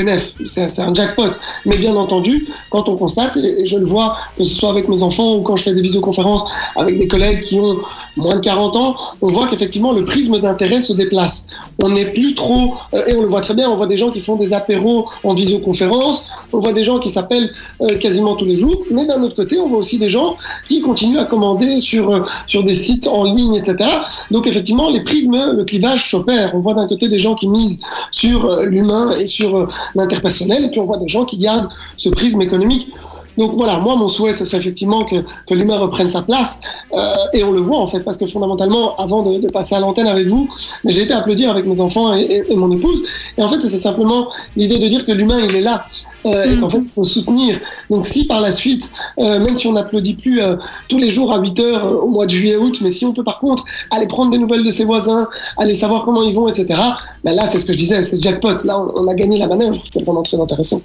c'est c'est un jackpot. Mais bien entendu, quand on constate, et je le vois, que ce soit avec mes enfants ou quand je fais des visioconférences avec des collègues qui ont moins de 40 ans, on voit qu'effectivement le prisme d'intérêt se déplace. On n'est plus trop, euh, et on le voit très bien, on voit des gens qui font des apéros en visioconférence, on voit des gens qui s'appellent euh, quasiment tous les jours, mais d'un autre côté, on voit aussi des gens qui continuent à commander sur, euh, sur des sites en ligne, etc. Donc effectivement, les prismes, le clivage s'opère. On voit d'un côté des gens qui misent sur l'humain et sur l'interpersonnel, et puis on voit des gens qui gardent ce prisme économique. Donc voilà, moi mon souhait, ce serait effectivement que, que l'humain reprenne sa place, euh, et on le voit en fait, parce que fondamentalement, avant de, de passer à l'antenne avec vous, j'ai été applaudir avec mes enfants et, et- et mon épouse, et en fait c'est simplement l'idée de dire que l'humain il est là, euh, et qu'en fait il faut soutenir. Donc si par la suite, euh, même si on n'applaudit plus euh, tous les jours à 8 heures euh, au mois de juillet-août, mais si on peut par contre aller prendre des nouvelles de ses voisins, aller savoir comment ils vont, etc., ben là c'est ce que je disais, c'est jackpot, là on, on a gagné la manœuvre, c'est vraiment très intéressant.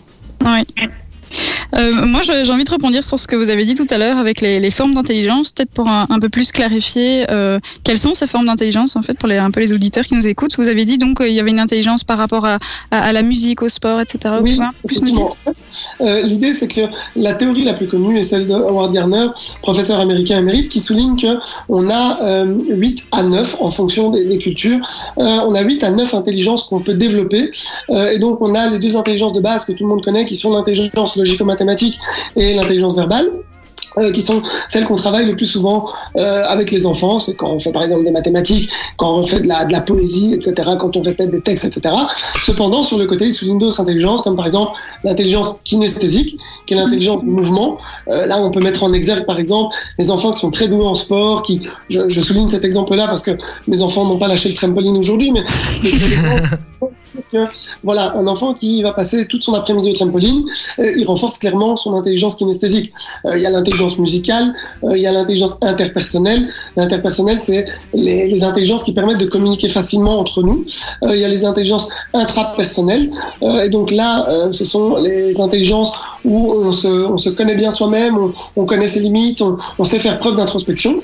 Ouais. Euh, moi, j'ai envie de rebondir sur ce que vous avez dit tout à l'heure avec les, les formes d'intelligence, peut-être pour un, un peu plus clarifier euh, quelles sont ces formes d'intelligence en fait pour les, un peu les auditeurs qui nous écoutent. Vous avez dit donc qu'il y avait une intelligence par rapport à, à, à la musique, au sport, etc. Oui. Euh, L'idée, c'est que la théorie la plus connue est celle de Howard Gardner, professeur américain émérite, qui souligne que on a euh, 8 à 9 en fonction des, des cultures. Euh, on a 8 à 9 intelligences qu'on peut développer. Euh, et donc, on a les deux intelligences de base que tout le monde connaît, qui sont l'intelligence logico-mathématique et l'intelligence verbale. euh, qui sont celles qu'on travaille le plus souvent euh, avec les enfants. C'est quand on fait par exemple des mathématiques, quand on fait de la, de la poésie, etc., quand on répète des textes, etc. Cependant, sur le côté, il souligne d'autres intelligences, comme par exemple l'intelligence kinesthésique, qui est l'intelligence du mouvement. Euh, là, on peut mettre en exergue, par exemple, les enfants qui sont très doués en sport, qui, je, je souligne cet exemple-là parce que mes enfants n'ont pas lâché le trampoline aujourd'hui, mais c'est voilà, un enfant qui va passer toute son après-midi au trampoline, euh, il renforce clairement son intelligence kinesthésique. Euh, il y a l'intelligence musicale, euh, il y a l'intelligence interpersonnelle. L'interpersonnelle, c'est les, intelligences qui permettent de communiquer facilement entre nous. Il y a les intelligences intrapersonnelles. Et donc là, ce sont les intelligences où on se, on se connaît bien soi-même, on, on connaît ses limites, on sait faire preuve d'introspection.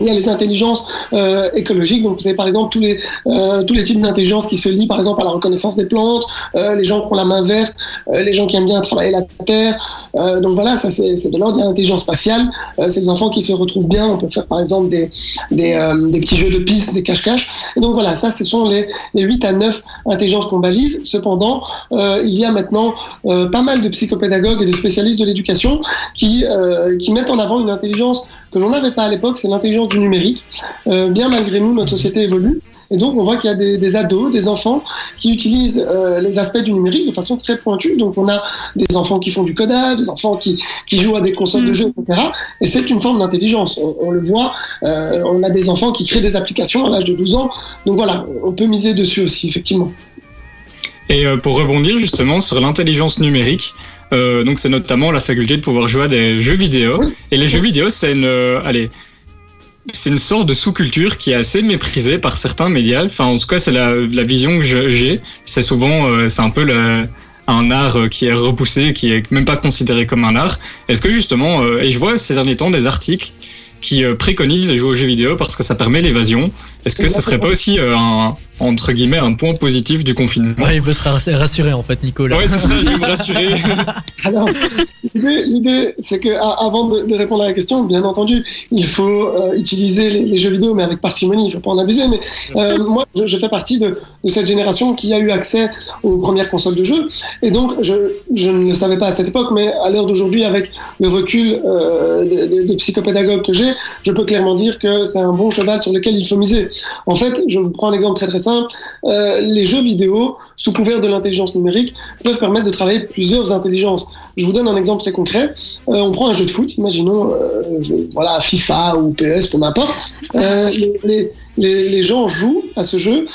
Il y a les intelligences euh, écologiques, donc vous avez par exemple tous les, euh, tous les types d'intelligence qui se lient par exemple à la reconnaissance des plantes, euh, les gens qui ont la main verte, les gens qui aiment bien travailler la terre. Donc voilà, ça c'est de l'ordre de l'intelligence spatiale. C'est des enfants qui se retrouvent bien. On peut faire par exemple des, des, petits jeux de pistes, des cache-cache. Donc voilà, ça ce sont les, les 8 à 9 intelligences qu'on balise. Cependant, il y a maintenant pas mal de psychopédagogues et de spécialistes de l'éducation qui, qui mettent en avant une intelligence que l'on n'avait pas à l'époque, c'est l'intelligence du numérique. Euh, bien malgré nous, notre société évolue. Et donc, on voit qu'il y a des, des ados, des enfants qui utilisent euh, les aspects du numérique de façon très pointue. Donc, on a des enfants qui font du codage, des enfants qui, qui jouent à des consoles de jeux, etc. Et c'est une forme d'intelligence. On, on le voit, euh, on a des enfants qui créent des applications à l'âge de 12 ans. Donc voilà, on peut miser dessus aussi, effectivement. Et pour rebondir justement sur l'intelligence numérique, euh, donc c'est notamment la faculté de pouvoir jouer à des jeux vidéo. Et les jeux vidéo, c'est une, euh, allez, c'est une sorte de sous-culture qui est assez méprisée par certains médias. Enfin, en tout cas, c'est la, vision que j'ai. C'est souvent, euh, c'est un peu un art qui est repoussé, qui est même pas considéré comme un art. Est-ce que justement, et je vois ces derniers temps des articles qui préconisent de jouer aux jeux vidéo parce que ça permet l'évasion. Est-ce que ce serait pas aussi un, entre guillemets, un point positif du confinement Ouais, il veut se rass- rassurer en fait, Nicolas. Ouais, c'est ça, je vais me rassurer. Alors, l'idée, c'est que a- avant de, de répondre à la question, bien entendu, il faut euh, utiliser les, les jeux vidéo, mais avec parcimonie. Il ne faut pas en abuser. Mais euh, moi, je, je fais partie de, de cette génération qui a eu accès aux premières consoles de jeux, et donc je, je ne le savais pas à cette époque, mais à l'heure d'aujourd'hui, avec le recul euh, de, de- de psychopédagogue que j'ai, je peux clairement dire que c'est un bon cheval sur lequel il faut miser. En fait, je vous prends un exemple très très Euh, les jeux vidéo, sous couvert de l'intelligence numérique, peuvent permettre de travailler plusieurs intelligences. Je vous donne un exemple très concret. Euh, on prend un jeu de foot, imaginons, euh, voilà, FIFA ou PS, peu m'importe. Les, les- les- les gens jouent à ce jeu.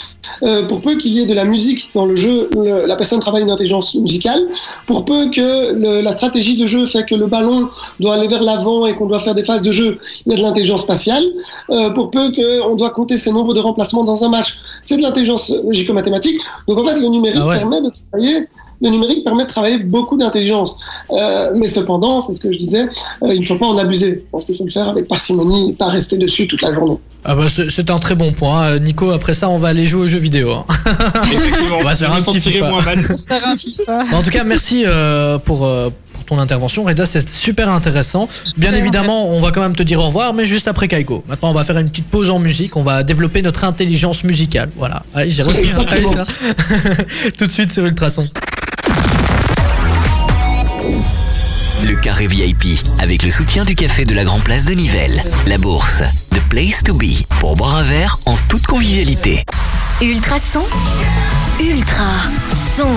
Euh, pour peu qu'il y ait de la musique dans le jeu, le- la personne travaille une intelligence musicale. Pour peu que le- la stratégie de jeu fait que le ballon doit aller vers l'avant et qu'on doit faire des phases de jeu, il y a de l'intelligence spatiale. Euh, pour peu qu'on doit compter ses nombres de remplacements dans un match, c'est de l'intelligence logico-mathématique. Donc en fait, le numérique Ah ouais. permet de travailler. Le numérique permet de travailler beaucoup d'intelligence. Euh, mais cependant, c'est ce que je disais, euh, il ne faut pas en abuser. Je pense qu'il faut le faire avec parcimonie et pas rester dessus toute la journée. Ah bah c'est un très bon point. Euh, Nico, après ça, on va aller jouer aux jeux vidéo. hein. Effectivement, On va se faire un petit FIFA. En tout cas, merci euh, pour, pour ton intervention. Reda, c'est super intéressant. Bien évidemment, on va quand même te dire au revoir, mais juste après Kaiko. Maintenant, on va faire une petite pause en musique. On va développer notre intelligence musicale. Voilà. Allez, j'ai repris. hein. Tout de suite sur Ultrason. Carré VIP, avec le soutien du café de la Grand Place de Nivelles. La bourse, The Place to Be, pour boire un verre en toute convivialité. Ultrason. Ultra. Son.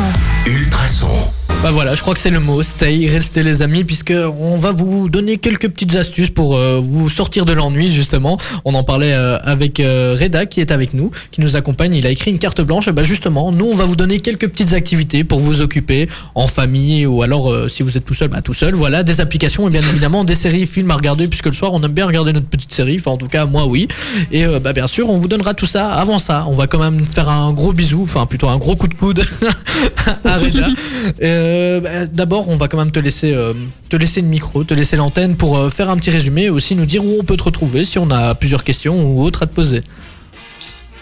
Ultrason. Bah voilà, je crois que c'est le mot. Stay, restez les amis, puisque on va vous donner quelques petites astuces pour euh, vous sortir de l'ennui justement. On en parlait euh, avec euh, Reda qui est avec nous, qui nous accompagne. Il a écrit une carte blanche. Et bah justement, nous on va vous donner quelques petites activités pour vous occuper en famille ou alors euh, si vous êtes tout seul, bah tout seul. Voilà, des applications et bien évidemment des séries, films à regarder, puisque le soir on aime bien regarder notre petite série. Enfin en tout cas moi oui. Et euh, bah bien sûr, on vous donnera tout ça. Avant ça, on va quand même faire un gros bisou, enfin plutôt un gros coup de coude Euh, bah, D'abord, on va quand même te laisser, euh, te laisser le micro, te laisser l'antenne pour euh, faire un petit résumé et aussi nous dire où on peut te retrouver si on a plusieurs questions ou autres à te poser.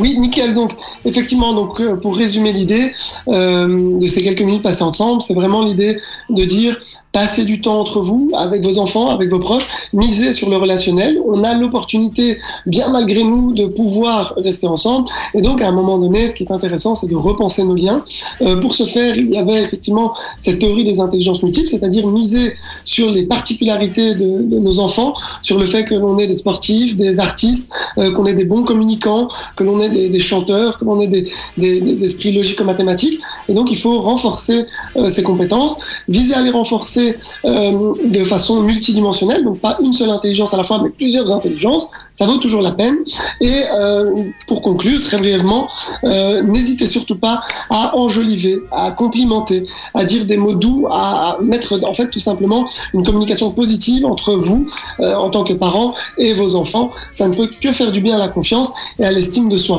Oui, nickel. Donc, effectivement, donc euh, pour résumer l'idée euh, de ces quelques minutes passées ensemble, c'est vraiment l'idée de dire passez du temps entre vous, avec vos enfants, avec vos proches, misez sur le relationnel. On a l'opportunité, bien malgré nous, de pouvoir rester ensemble. Et donc, à un moment donné, ce qui est intéressant, c'est de repenser nos liens. Euh, pour ce faire, il y avait effectivement cette théorie des intelligences multiples, c'est-à-dire miser sur les particularités de, nos enfants, sur le fait que l'on est des sportifs, des artistes, qu'on ait des bons communicants, que l'on des, chanteurs, que l'on ait des, des- esprits logico-mathématiques. Et donc, il faut renforcer euh, ces compétences, viser à les renforcer euh, de façon multidimensionnelle, donc pas une seule intelligence à la fois, mais plusieurs intelligences. Ça vaut toujours la peine. Et euh, pour conclure, très brièvement, n'hésitez surtout pas à enjoliver, à complimenter, à dire des mots doux, à, à mettre en fait tout simplement une communication positive entre vous en tant que parents et vos enfants. Ça ne peut que faire du bien à la confiance et à l'estime de soi.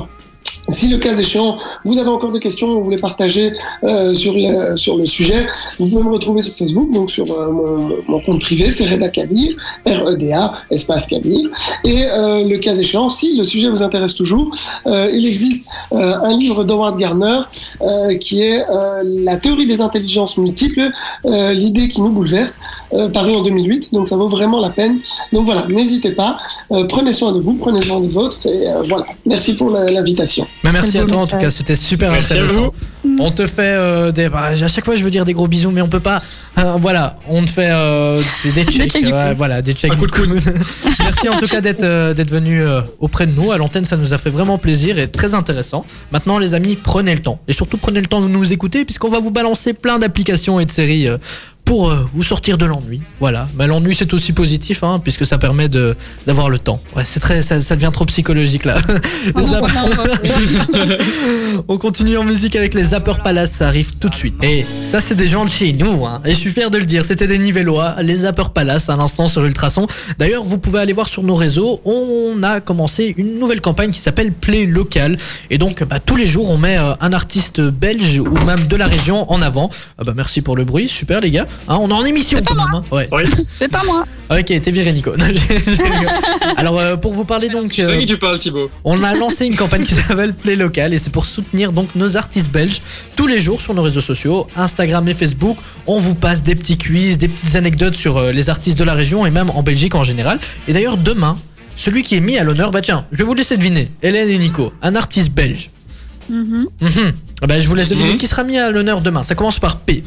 Si le cas échéant, vous avez encore des questions, vous voulez partager euh, sur, le, sur le sujet, vous pouvez me retrouver sur Facebook, donc sur euh, mon, compte privé, c'est Reda Kabir, R-E-D-A, espace Kabir. Et euh, le cas échéant, si le sujet vous intéresse toujours, euh, il existe euh, un livre d'Howard Gardner qui est La théorie des intelligences multiples, l'idée qui nous bouleverse, paru en 2008, donc ça vaut vraiment la peine. Donc voilà, n'hésitez pas, prenez soin de vous, prenez soin des vôtres, et voilà. Merci pour l'invitation. Mais merci à toi en tout cas, c'était super Merci à intéressant. On te fait euh, des. bah, à chaque fois, je veux dire des gros bisous, mais on peut pas. Euh, voilà, on te fait euh, des, des checks. ouais, voilà, des checks. Un coup de du coup. Merci en tout cas d'être euh, d'être venu euh, auprès de nous. À l'antenne, ça nous a fait vraiment plaisir et très intéressant. Maintenant, les amis, prenez le temps. Et surtout, prenez le temps de nous écouter, puisqu'on va vous balancer plein d'applications et de séries. Pour euh, vous sortir de l'ennui, voilà. Mais l'ennui c'est aussi positif, hein, puisque ça permet de d'avoir le temps. Ouais, c'est très, ça, ça devient trop psychologique là. Les app- non, on continue en musique avec les Zapper Palace, ça arrive tout de suite. Et ça, c'est des gens de chez nous, hein. et je suis fier de le dire. C'était des Nivellois, les Zapper Palace, à l'instant sur Ultrason. D'ailleurs, vous pouvez aller voir sur nos réseaux, on a commencé une nouvelle campagne qui s'appelle Play Local. Et donc, bah, tous les jours, on met euh, un artiste belge ou même de la région en avant. Ah bah, merci pour le bruit, super les gars. Hein, on est en émission quand même. hein. Ouais. Oui. C'est pas moi. Ok, t'es viré Nico. Alors, euh, pour vous parler donc... Euh, qui tu parles, Thibaut. on a lancé une campagne qui s'appelle Play Local et c'est pour soutenir donc nos artistes belges tous les jours sur nos réseaux sociaux, Instagram et Facebook. On vous passe des petits quiz, des petites anecdotes sur euh, les artistes de la région et même en Belgique en général. Et d'ailleurs demain, celui qui est mis à l'honneur, bah tiens, je vais vous laisser deviner. Hélène et Nico, un artiste belge. Mhm. Mhm. Ah bah, je vous laisse deviner Mhm. qui sera mis à l'honneur demain. Ça commence par P.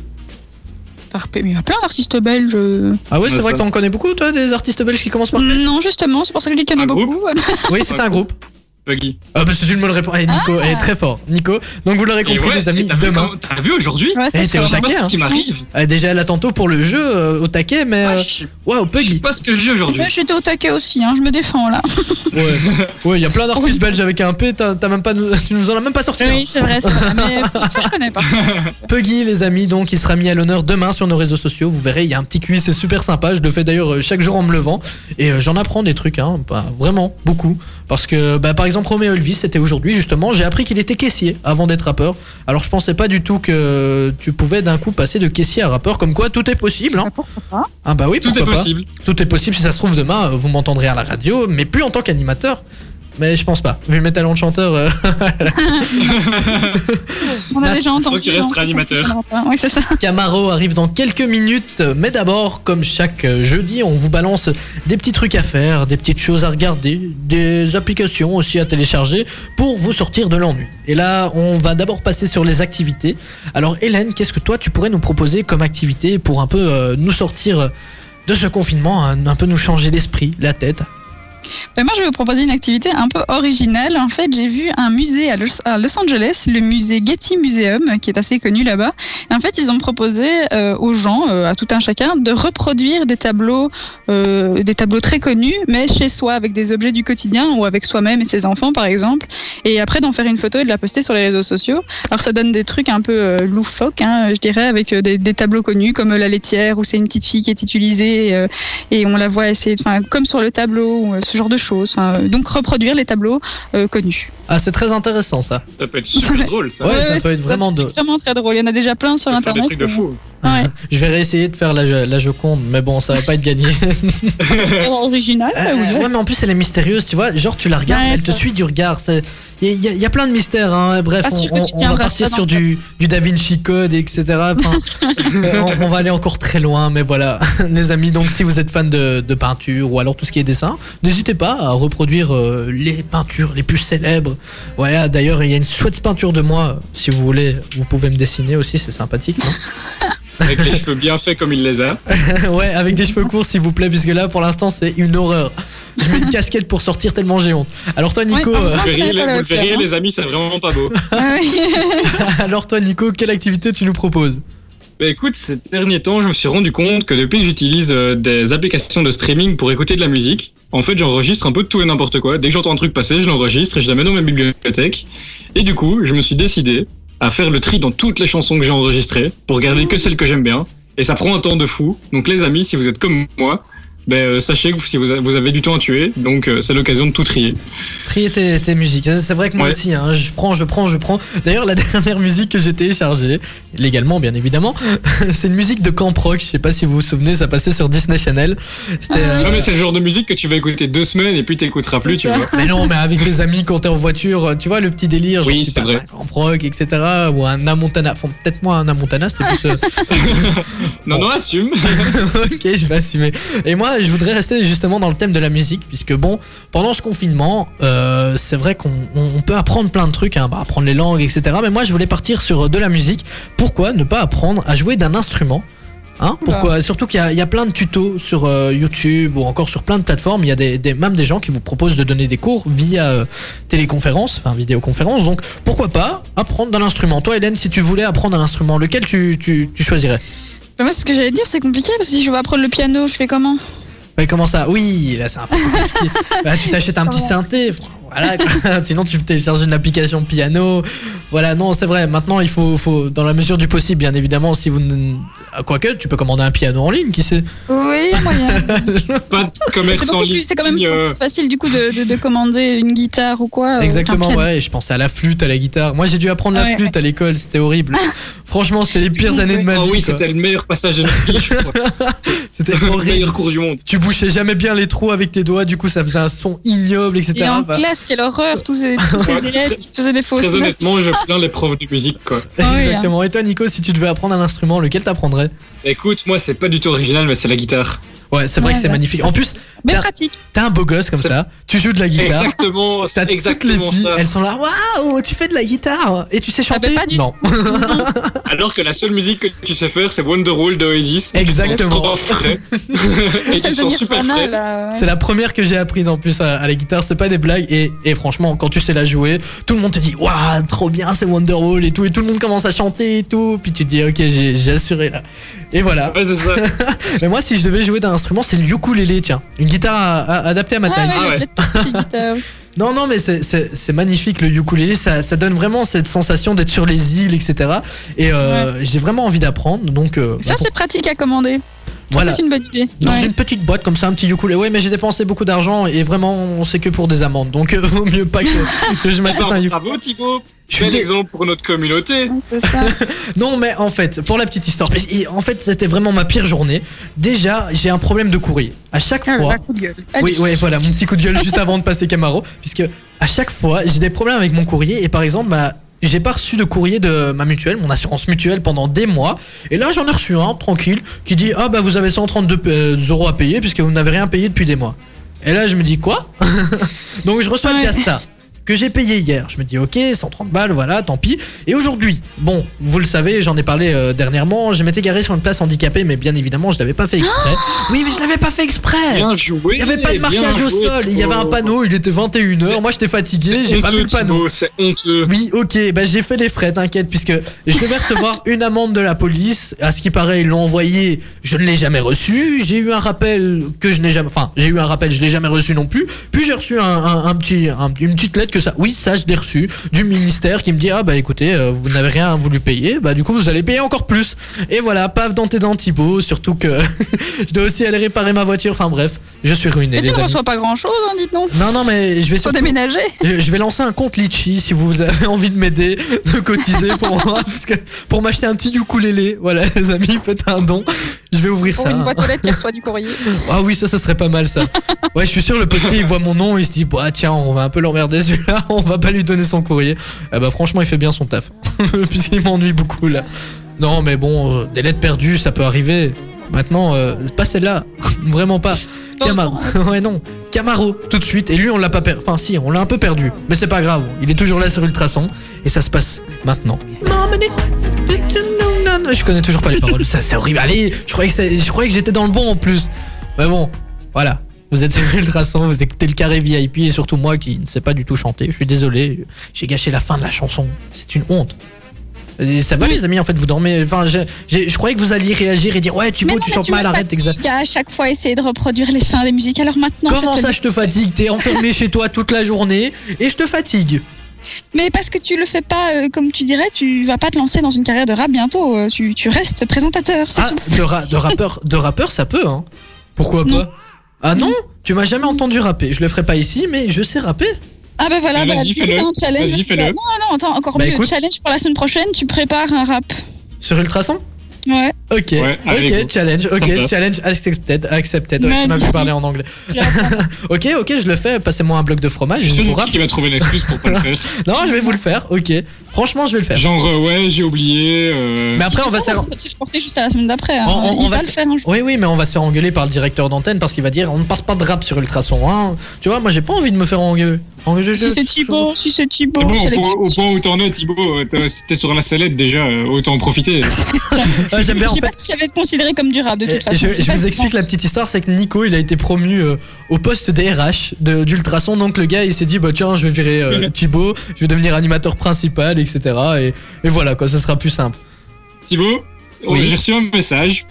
Parfait. Mais il y a plein d'artistes belges. euh. Ah oui, c'est vrai que t'en connais beaucoup, toi, des artistes belges qui commencent par P Non, justement, c'est pour ça que je dis qu'il y en a Un beaucoup. Oui, c'est un groupe. Buggy. Ah bah c'est une bonne réponse. Eh, Nico, Ah. est très fort. Nico, donc vous l'aurez compris ouais, les amis, et t'as vu demain. T'as vu aujourd'hui Ouais, Eh, c'est t'es au taquet, hein. ce qui m'arrive. Euh, déjà là tantôt pour le jeu euh, au taquet, mais euh, Ouais, je sais waouh je sais Puggy. pas ce que j'ai aujourd'hui. Mais j'étais au taquet aussi, hein, je me défends là. Ouais, ouais, il y a plein d'artistes belges avec un P. T'as t'as même pas, nous- tu nous en as même pas sorti. un. Oui, c'est vrai, c'est vrai. Mais ça, je connais pas. Puggy, les amis, donc il sera mis à l'honneur demain sur nos réseaux sociaux. Vous verrez, il y a un petit quiz, c'est super sympa. Je le fais d'ailleurs euh, chaque jour en me levant et euh, j'en apprends des trucs, hein, bah, vraiment beaucoup. Parce que, bah, par exemple, Roméo Elvis, c'était aujourd'hui justement. J'ai appris qu'il était caissier avant d'être rappeur. Alors je pensais pas du tout que tu pouvais d'un coup passer de caissier à rappeur. Comme quoi, tout est possible. Hein. Bah, pourquoi pas? Ah bah oui, Tout est pourquoi pas. possible. Tout est possible si ça se trouve demain, vous m'entendrez à la radio, mais plus en tant qu'animateur. Mais je pense pas. Vu mes talents de chanteur, euh, On a déjà entendu. Donc, il restera hein, animateur. Oui, c'est ça. Camaro arrive dans quelques minutes. Mais d'abord, comme chaque euh, jeudi, on vous balance des petits trucs à faire, des petites choses à regarder, des applications aussi à télécharger pour vous sortir de l'ennui. Et là, on va d'abord passer sur les activités. Alors Hélène, qu'est-ce que toi tu pourrais nous proposer comme activité pour un peu euh, nous sortir de ce confinement, un, un peu nous changer l'esprit, la tête? Ben, moi, je vais vous proposer une activité un peu originale. En fait, j'ai vu un musée à Los, Angeles, le musée Getty Museum, qui est assez connu là-bas. En fait, ils ont proposé euh, aux gens, euh, à tout un chacun, de reproduire des tableaux, euh, des tableaux très connus, mais chez soi, avec des objets du quotidien ou avec soi-même et ses enfants, par exemple. Et après, d'en faire une photo et de la poster sur les réseaux sociaux. Alors, ça donne des trucs un peu loufoques, hein, je dirais, avec des, tableaux connus comme la laitière, où c'est une petite fille qui est utilisée et on la voit essayer, enfin, comme sur le tableau, ou, ce genre de choses. Euh, donc reproduire les tableaux euh, connus. Ah, c'est très intéressant ça. Ça peut être super drôle, ça. Ouais, ça peut être vraiment c'est de- vraiment très drôle. Il y en a déjà plein sur faire des internet. trucs de fou. Ouais. Je vais réessayer de faire la, la Joconde, mais bon, ça va pas être gagné. Original, Euh, oui. ouais, mais en plus elle est mystérieuse, tu vois. Genre tu la regardes, Ouais, elle te suit du regard. c'est- Il y, a- il y y a plein de mystères. Hein. Bref, Pas on, va partir sur du, du Da Vinci Code, etc. Enfin, euh, on, on va aller encore très loin, mais voilà, les amis. Donc si vous êtes fan de, de peinture ou alors tout ce qui est dessin, n'hésitez pas à reproduire euh, les peintures les plus célèbres. Voilà. D'ailleurs, il y a une chouette peinture de moi. Si vous voulez, vous pouvez me dessiner aussi, c'est sympathique. Non Avec les cheveux bien faits comme il les a. ouais, avec des cheveux courts, s'il vous plaît, puisque là, pour l'instant, c'est une horreur. Je mets une casquette pour sortir tellement j'ai honte. Alors toi, Nico, Ouais, euh, Vous le verriez, pas la vous le hauteur, verriez, hein. les amis, c'est vraiment pas beau. Ouais. alors toi, Nico, quelle activité tu nous proposes Bah écoute, ces derniers temps, je me suis rendu compte que depuis que j'utilise euh, des applications de streaming pour écouter de la musique, en fait, j'enregistre un peu de tout et n'importe quoi. Dès que j'entends un truc passer, je l'enregistre et je la mets dans ma bibliothèque. Et du coup, je me suis décidé à faire le tri dans toutes les chansons que j'ai enregistrées pour garder que celles que j'aime bien. Et ça prend un temps de fou. Donc les amis, si vous êtes comme moi, ben, euh, sachez que si vous, avez du temps à tuer, donc euh, c'est l'occasion de tout trier. Trier tes, tes musiques. C'est vrai que moi Ouais. aussi, hein, je prends, je prends, je prends. D'ailleurs, la dernière musique que j'ai téléchargée, légalement bien évidemment, c'est une musique de Camp Rock. Je sais pas si vous vous souvenez, ça passait sur Disney Channel. C'était. euh, Non mais c'est le genre de musique que tu vas écouter deux semaines et puis t'écouteras plus, tu vois. Mais non, mais avec tes amis quand t'es en voiture, tu vois le petit délire, genre Oui, c'est vrai. un Camp Rock, etc. Ou un Amontana. Enfin, peut-être moi un Amontana, c'était plus. euh, Non, non, assume. ok, je vais assumer. Et moi, je voudrais rester justement dans le thème de la musique, puisque bon, pendant ce confinement, euh, c'est vrai qu'on on- on peut apprendre plein de trucs, hein, bah, apprendre les langues, etc. Mais moi, je voulais partir sur euh, de la musique. Pourquoi ne pas apprendre à jouer d'un instrument Hein? Pourquoi? Surtout qu'il y, a- il y a plein de tutos sur euh, YouTube ou encore sur plein de plateformes. Il y a des, des- même des gens qui vous proposent de donner des cours via euh, téléconférence, enfin vidéoconférence. Donc pourquoi pas apprendre d'un instrument? Toi, Hélène, si tu voulais apprendre un instrument, lequel tu, tu, tu choisirais? Bah, moi, ce que j'allais dire, c'est compliqué parce que si je veux apprendre le piano, je fais comment? Mais comment ça? Oui, là c'est un peu compliqué. Bah, tu t'achètes un petit synthé. Voilà, sinon tu télécharges une application piano. Voilà, non, c'est vrai. Maintenant, il faut, faut, dans la mesure du possible, bien évidemment, si vous. ne- ah, Quoique, tu peux commander un piano en ligne, qui sait Oui, moyen. Pas de commerce en ligne. c'est quand même euh, plus facile du coup de, de- de commander une guitare ou quoi. Exactement, ouais. Je pensais à la flûte, à la guitare. Moi, j'ai dû apprendre la Ouais, flûte à l'école. C'était horrible. Franchement, c'était les pires années de ma Oh vie. oui, quoi. c'était le meilleur passage de notre vie, je crois. C'était le horrible. meilleur cours du monde. Tu bouchais jamais bien les trous avec tes doigts, du coup, ça faisait un son ignoble, etc. Et en classe, quelle horreur, tous ces, tous ces élèves qui faisaient des fausses Très honnêtement, je plains les profs de musique, quoi. Exactement. Et toi, Nico, si tu devais apprendre un instrument, lequel t'apprendrais? Écoute, moi, c'est pas du tout original, mais c'est la guitare. Ouais, c'est vrai Ouais, que c'est bah. magnifique. En plus, Mais T'as- pratique. t'es un beau gosse comme C'est- ça, tu joues de la guitare. Exactement, T'as c'est toutes les exactement filles, ça. elles sont là, waouh, tu fais de la guitare et tu sais Ah, chanter bah, pas du- Non. Alors que la seule musique que tu sais faire, c'est Wonderwall d'Oasis. Exactement. Et sont super frais. là. C'est la première que j'ai apprise en plus à, à la guitare, c'est pas des blagues. Et, et franchement, quand tu sais la jouer, tout le monde te dit, waouh, trop bien, c'est Wonderwall et tout. Et tout le monde commence à chanter et tout. Puis tu te dis, ok, j'ai j'ai assuré là. Et voilà. Ouais, c'est ça. Mais moi, si je devais jouer d'un instrument, c'est le ukulélé, tiens. Une guitare à- à- adaptée à ma Ah taille. ouais, Ah ouais. Non, non, mais c'est- c'est c'est magnifique le ukulélé, ça, ça donne vraiment cette sensation d'être sur les îles, etc. Et euh, j'ai vraiment envie d'apprendre, donc euh, Ça, c'est pratique à commander. voilà. C'est une bonne idée. Dans Ouais. une petite boîte comme ça, un petit ukulélé. Ouais, mais j'ai dépensé beaucoup d'argent et vraiment, c'est que pour des amendes. Donc, euh, vaut mieux pas que, que je m'achète un ukulélé. Bravo Thibaut? Je suis Bel dé- exemple pour notre communauté. Ça. Non, mais en fait, pour la petite histoire, en fait, c'était vraiment ma pire journée. Déjà, j'ai un problème de courrier. À chaque Ah, fois. un coup de gueule. Oui, ouais, voilà, mon petit coup de gueule juste avant de passer Camaro. Puisque à chaque fois, j'ai des problèmes avec mon courrier. Et par exemple, bah, j'ai pas reçu de courrier de ma mutuelle, mon assurance mutuelle pendant des mois. Et là, j'en ai reçu un, tranquille, qui dit Ah, bah, vous avez 132 euh, euros à payer puisque vous n'avez rien payé depuis des mois. Et là, je me dis Quoi? Donc, je reçois Ouais. déjà ça. Que j'ai payé hier. Je me dis, ok, 130 balles, voilà, tant pis. Et aujourd'hui, bon, vous le savez, j'en ai parlé euh, dernièrement, je m'étais garé sur une place handicapée, mais bien évidemment, je l'avais pas fait exprès. oui, mais je l'avais pas fait exprès. Bien joué. Il y avait pas de marquage au sol, il y avait un panneau, il était 21h, moi j'étais fatigué, j'ai pas vu le panneau. C'est honteux. Oui, ok, bah j'ai fait les frais, t'inquiète, puisque je devais recevoir une amende de la police. À ce qui paraît, ils l'ont envoyé, je ne l'ai jamais reçu. J'ai eu un rappel que je n'ai jamais, enfin, j'ai eu un rappel, je l'ai jamais reçu non plus. Puis j'ai reçu un, un- un petit, un- une petite lettre que oui, ça je l'ai reçu du ministère qui me dit ah bah écoutez, euh, vous n'avez rien voulu payer, bah du coup vous allez payer encore plus. Et voilà, paf dans tes dents Thibaut, surtout que je dois aussi aller réparer ma voiture. Enfin bref, je suis ruiné Et tu ne reçois pas grand chose, hein, dites donc. Non non mais je vais surtout déménager. je je vais lancer un compte Litchi si vous avez envie de m'aider, de cotiser pour moi, parce que pour m'acheter un petit ukulélé. Voilà, les amis, faites un don. Je vais ouvrir Pour ça. une boîte aux lettres qui reçoit du courrier. Ah oui, ça, ça serait pas mal ça. Ouais, je suis sûr, le postier, il voit mon nom, il se dit, bah tiens, on va un peu l'emmerder celui-là, on va pas lui donner son courrier. Ah bah franchement, il fait bien son taf, puisqu'il m'ennuie beaucoup là. Non, mais bon, euh, des lettres perdues, ça peut arriver. Maintenant, euh, pas celle-là, vraiment pas. Camaro, ouais non, Camaro, tout de suite. Et lui, on l'a pas perdu. Enfin, si, on l'a un peu perdu. Mais c'est pas grave, il est toujours là sur Ultrason. Et ça se passe maintenant. Non, mais non, non, je connais toujours pas les paroles. Ça, c'est horrible. Allez, je croyais que, c'est- je croyais que j'étais dans le bon en plus. Mais bon, voilà. Vous êtes sur Ultrason, vous écoutez le carré VIP et surtout moi qui ne sais pas du tout chanter. Je suis désolé, j'ai gâché la fin de la chanson. C'est une honte. Et ça va les amis, en fait, vous dormez. Enfin, je, je croyais que vous alliez réagir et dire ouais, tu non, tu chantes mal, arrête, exact. à chaque fois essayer de reproduire les fins des musiques. Alors maintenant, Comment je ça, je te fatigue? T'es enfermé chez toi toute la journée et je te fatigue. Mais parce que tu le fais pas, euh, comme tu dirais, tu vas pas te lancer dans une carrière de rap bientôt. euh, Tu, tu restes présentateur, c'est Ah, tout. de, ra- de rappeur, de rappeur, ça peut, hein. Pourquoi Non. pas? Ah non Tu m'as jamais entendu rapper. Je le ferai pas ici, mais je sais rapper. Ah bah voilà, Ah, bah, vas-y, fais-le. fais un challenge. Vas-y, c'est fais-le. ça. Non, non, attends, encore Bah, mieux. écoute. Challenge pour la semaine prochaine, tu prépares un rap. Sur Ultrason Ouais. Ok, Ouais, ok, challenge, ok, Sympa. challenge accepted, accepted. Ouais, tu m'as vu parler en anglais. ok, ok, je le fais. Passez-moi un bloc de fromage. Je suis vous sûr rap. qu'il va trouver une excuse pour pas le faire. Non, je vais vous le faire. Ok, franchement, je vais le faire. Genre, euh, ouais, j'ai oublié. euh, Mais après, on va se faire. c'est reporté juste à la semaine d'après. hein. On- on- Il on va va se- le faire un jour. Oui, oui, mais on va se faire engueuler par le directeur d'antenne parce qu'il va dire on ne passe pas de rap sur Ultrason. Hein. Tu vois, moi j'ai pas envie de me faire engueuler. Engueuler- Si c'est Thibaut, si c'est Thibaut, bon, c'est au, point, au point où t'en es, Thibaut, euh, t'es- t'es sur la sellette déjà, euh, autant en profiter. Ah, J'aime bien Je en sais fait. pas si ça va être considéré comme du rap de toute façon. Je, je vous explique la petite histoire, c'est que Nico il a été promu euh, au poste DRH de- d'Ultrason, donc le gars il s'est dit bah tiens je vais virer euh, Thibaut, je vais devenir animateur principal, etc. Et, et voilà quoi, ça sera plus simple. Thibaut, Oui. j'ai reçu un message.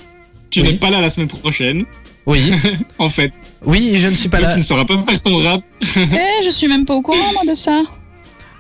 Tu Oui. n'es pas là la semaine prochaine, Oui, en fait. oui, je ne suis pas Donc, là. tu ne sauras pas faire ton rap. Eh, je suis même pas au courant moi de ça.